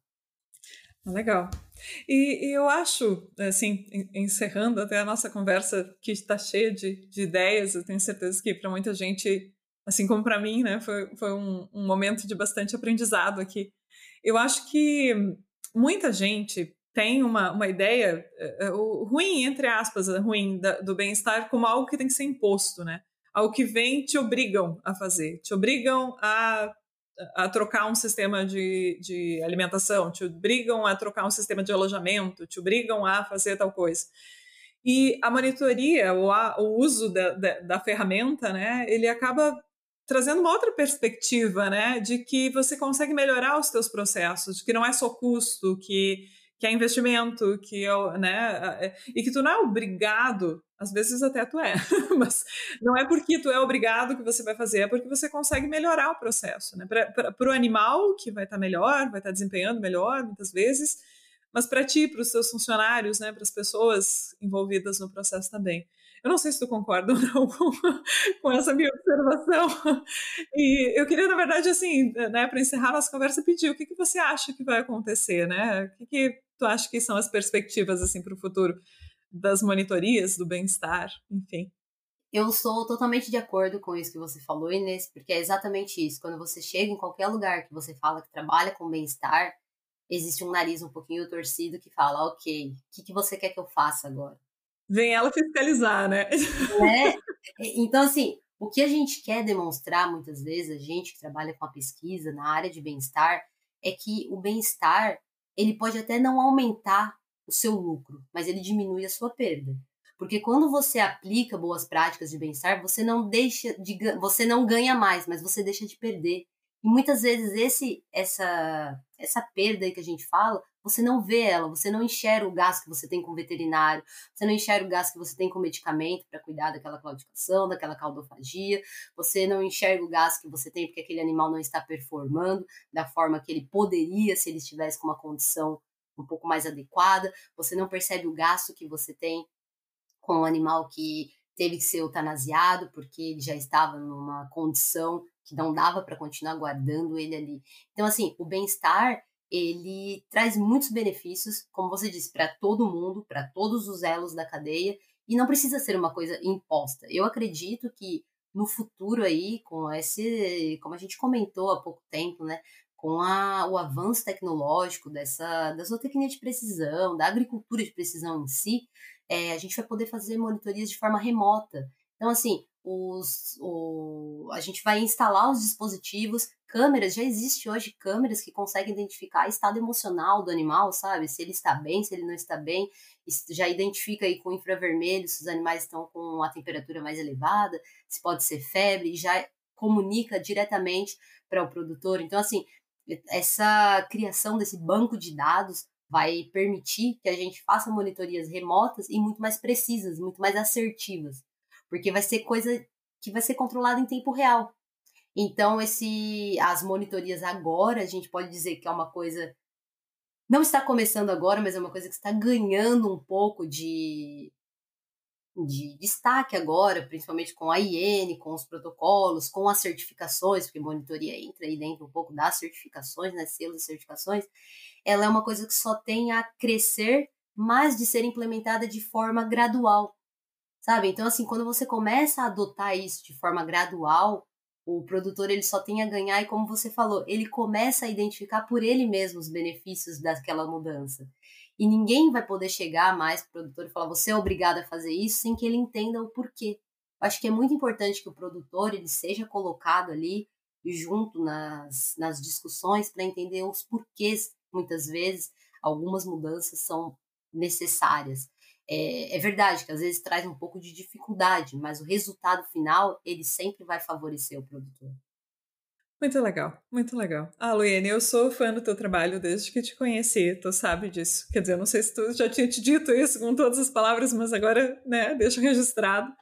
Speaker 3: Legal. E, e, eu acho, assim, encerrando até a nossa conversa, que está cheia de, de ideias, eu tenho certeza que para muita gente, assim como para mim, né, foi, foi um, um momento de bastante aprendizado aqui eu acho que muita gente tem uma, uma ideia uh, ruim, entre aspas, ruim da, do bem-estar como algo que tem que ser imposto, né? Algo que vem te obrigam a fazer, te obrigam a, a trocar um sistema de, de alimentação, te obrigam a trocar um sistema de alojamento, te obrigam a fazer tal coisa. E a monitoria, ou a, o uso da, da, da ferramenta, né, ele acaba trazendo uma outra perspectiva, né, de que você consegue melhorar os seus processos, de que não é só custo, que, que é investimento, que é, né, é, e que tu não é obrigado, às vezes até tu é, mas não é porque tu é obrigado que você vai fazer, é porque você consegue melhorar o processo, né, para o animal que vai estar tá melhor, vai estar tá desempenhando melhor muitas vezes, mas para ti, para os seus funcionários, né, para as pessoas envolvidas no processo também. Eu não sei se tu concorda ou não com, essa minha observação. E eu queria, na verdade, assim, né, para encerrar nossa conversa, pedir o que, que você acha que vai acontecer, né? O que, que tu acha que são as perspectivas assim para o futuro das monitorias, do bem-estar, enfim?
Speaker 2: Eu sou totalmente de acordo com isso que você falou, Inês, porque é exatamente isso. Quando você chega em qualquer lugar que você fala que trabalha com bem-estar, existe um nariz um pouquinho torcido que fala, ok, o que, que você quer que eu faça agora?
Speaker 3: Vem ela fiscalizar, né?
Speaker 2: né? Então, assim, o que a gente quer demonstrar muitas vezes, a gente que trabalha com a pesquisa na área de bem-estar, é que o bem-estar ele pode até não aumentar o seu lucro, mas ele diminui a sua perda. Porque quando você aplica boas práticas de bem-estar, você não deixa de você não ganha mais, mas você deixa de perder. E muitas vezes esse essa essa perda que a gente fala, você não vê ela, você não enxerga o gasto que você tem com veterinário, você não enxerga o gasto que você tem com medicamento para cuidar daquela claudicação, daquela caudofagia, você não enxerga o gasto que você tem porque aquele animal não está performando da forma que ele poderia se ele estivesse com uma condição um pouco mais adequada, você não percebe o gasto que você tem com o animal que teve que ser eutanasiado porque ele já estava numa condição que não dava para continuar guardando ele ali. Então, assim, o bem-estar ele traz muitos benefícios, como você disse, para todo mundo, para todos os elos da cadeia, e não precisa ser uma coisa imposta. Eu acredito que no futuro aí, com esse, como a gente comentou há pouco tempo, né, com a, o avanço tecnológico dessa da zootecnia de precisão, da agricultura de precisão em si, é, a gente vai poder fazer monitorias de forma remota. Então, assim, os, o, a gente vai instalar os dispositivos, câmeras, já existe hoje câmeras que conseguem identificar o estado emocional do animal, sabe? Se ele está bem, se ele não está bem, já identifica aí com infravermelho se os animais estão com a temperatura mais elevada, se pode ser febre, já comunica diretamente para o produtor. Então, assim, essa criação desse banco de dados vai permitir que a gente faça monitorias remotas e muito mais precisas, muito mais assertivas, porque vai ser coisa que vai ser controlada em tempo real. Então, esse as monitorias agora, a gente pode dizer que é uma coisa não está começando agora, mas é uma coisa que está ganhando um pouco de de destaque agora, principalmente com a IN, com os protocolos, com as certificações, porque monitoria entra aí dentro um pouco das certificações, né, selos e certificações, ela é uma coisa que só tem a crescer, mas de ser implementada de forma gradual, sabe? Então, assim, quando você começa a adotar isso de forma gradual, o produtor ele só tem a ganhar e como você falou, ele começa a identificar por ele mesmo os benefícios daquela mudança. E ninguém vai poder chegar mais pro produtor e falar, você é obrigado a fazer isso, sem que ele entenda o porquê. Eu acho que é muito importante que o produtor ele seja colocado ali junto nas, nas discussões para entender os porquês, muitas vezes, algumas mudanças são necessárias. É, é, verdade que às vezes traz um pouco de dificuldade, mas o resultado final ele sempre vai favorecer o produtor.
Speaker 3: Muito legal, muito legal. Ah, Luiane, eu sou fã do teu trabalho desde que te conheci, tu sabe disso. Quer dizer, não sei se tu já tinha te dito isso com todas as palavras, mas agora, né, deixa registrado.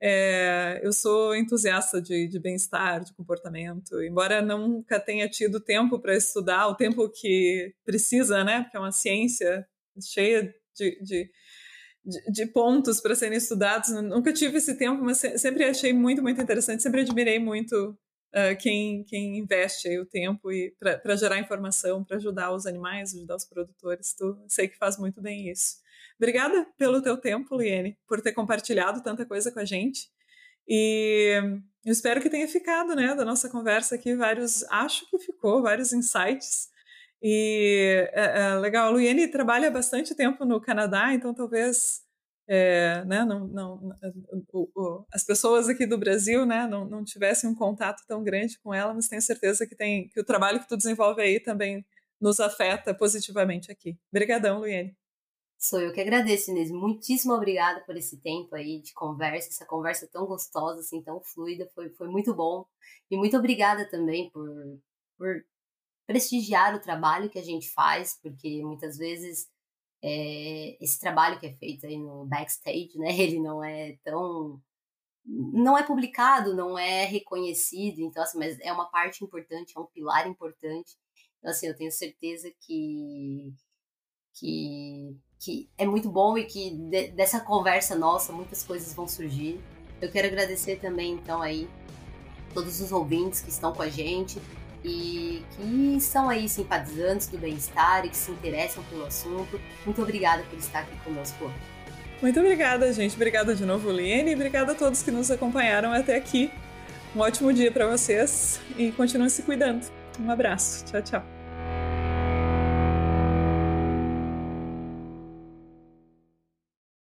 Speaker 3: É, eu sou entusiasta de, de bem-estar, de comportamento, embora nunca tenha tido tempo para estudar o tempo que precisa, né, porque é uma ciência cheia de, de de, de, pontos para serem estudados. Nunca tive esse tempo, mas sempre achei muito, muito interessante. Sempre admirei muito uh, quem, quem investe o tempo para gerar informação, para ajudar os animais, ajudar os produtores. Tu sei que faz muito bem isso. Obrigada pelo teu tempo, Liene, por ter compartilhado tanta coisa com a gente. E eu espero que tenha ficado, né, da nossa conversa aqui, vários, acho que ficou, vários insights. E é, é legal, a Luiene trabalha bastante tempo no Canadá, então talvez é, né, não, não, o, o, as pessoas aqui do Brasil né, não, não tivessem um contato tão grande com ela, mas tenho certeza que, tem, que o trabalho que tu desenvolve aí também nos afeta positivamente aqui. Obrigadão, Luiene.
Speaker 2: Sou eu que agradeço, Inês. Muitíssimo obrigada por esse tempo aí de conversa, essa conversa tão gostosa, assim, tão fluida, foi, foi muito bom. E muito obrigada também por, por prestigiar o trabalho que a gente faz, porque muitas vezes é, esse trabalho que é feito aí no backstage, né? Ele não é tão não é publicado, não é reconhecido, então assim, mas é uma parte importante, é um pilar importante. Então assim, eu tenho certeza que que, que é muito bom e que de, dessa conversa nossa muitas coisas vão surgir. Eu quero agradecer também então aí todos os ouvintes que estão com a gente, e que são aí simpatizantes do bem-estar e que se interessam pelo assunto. Muito obrigada por estar aqui conosco.
Speaker 3: Muito obrigada, gente. Obrigada de novo, Liene. Obrigada a todos que nos acompanharam até aqui. Um ótimo dia para vocês e continuem se cuidando. Um abraço. Tchau, tchau.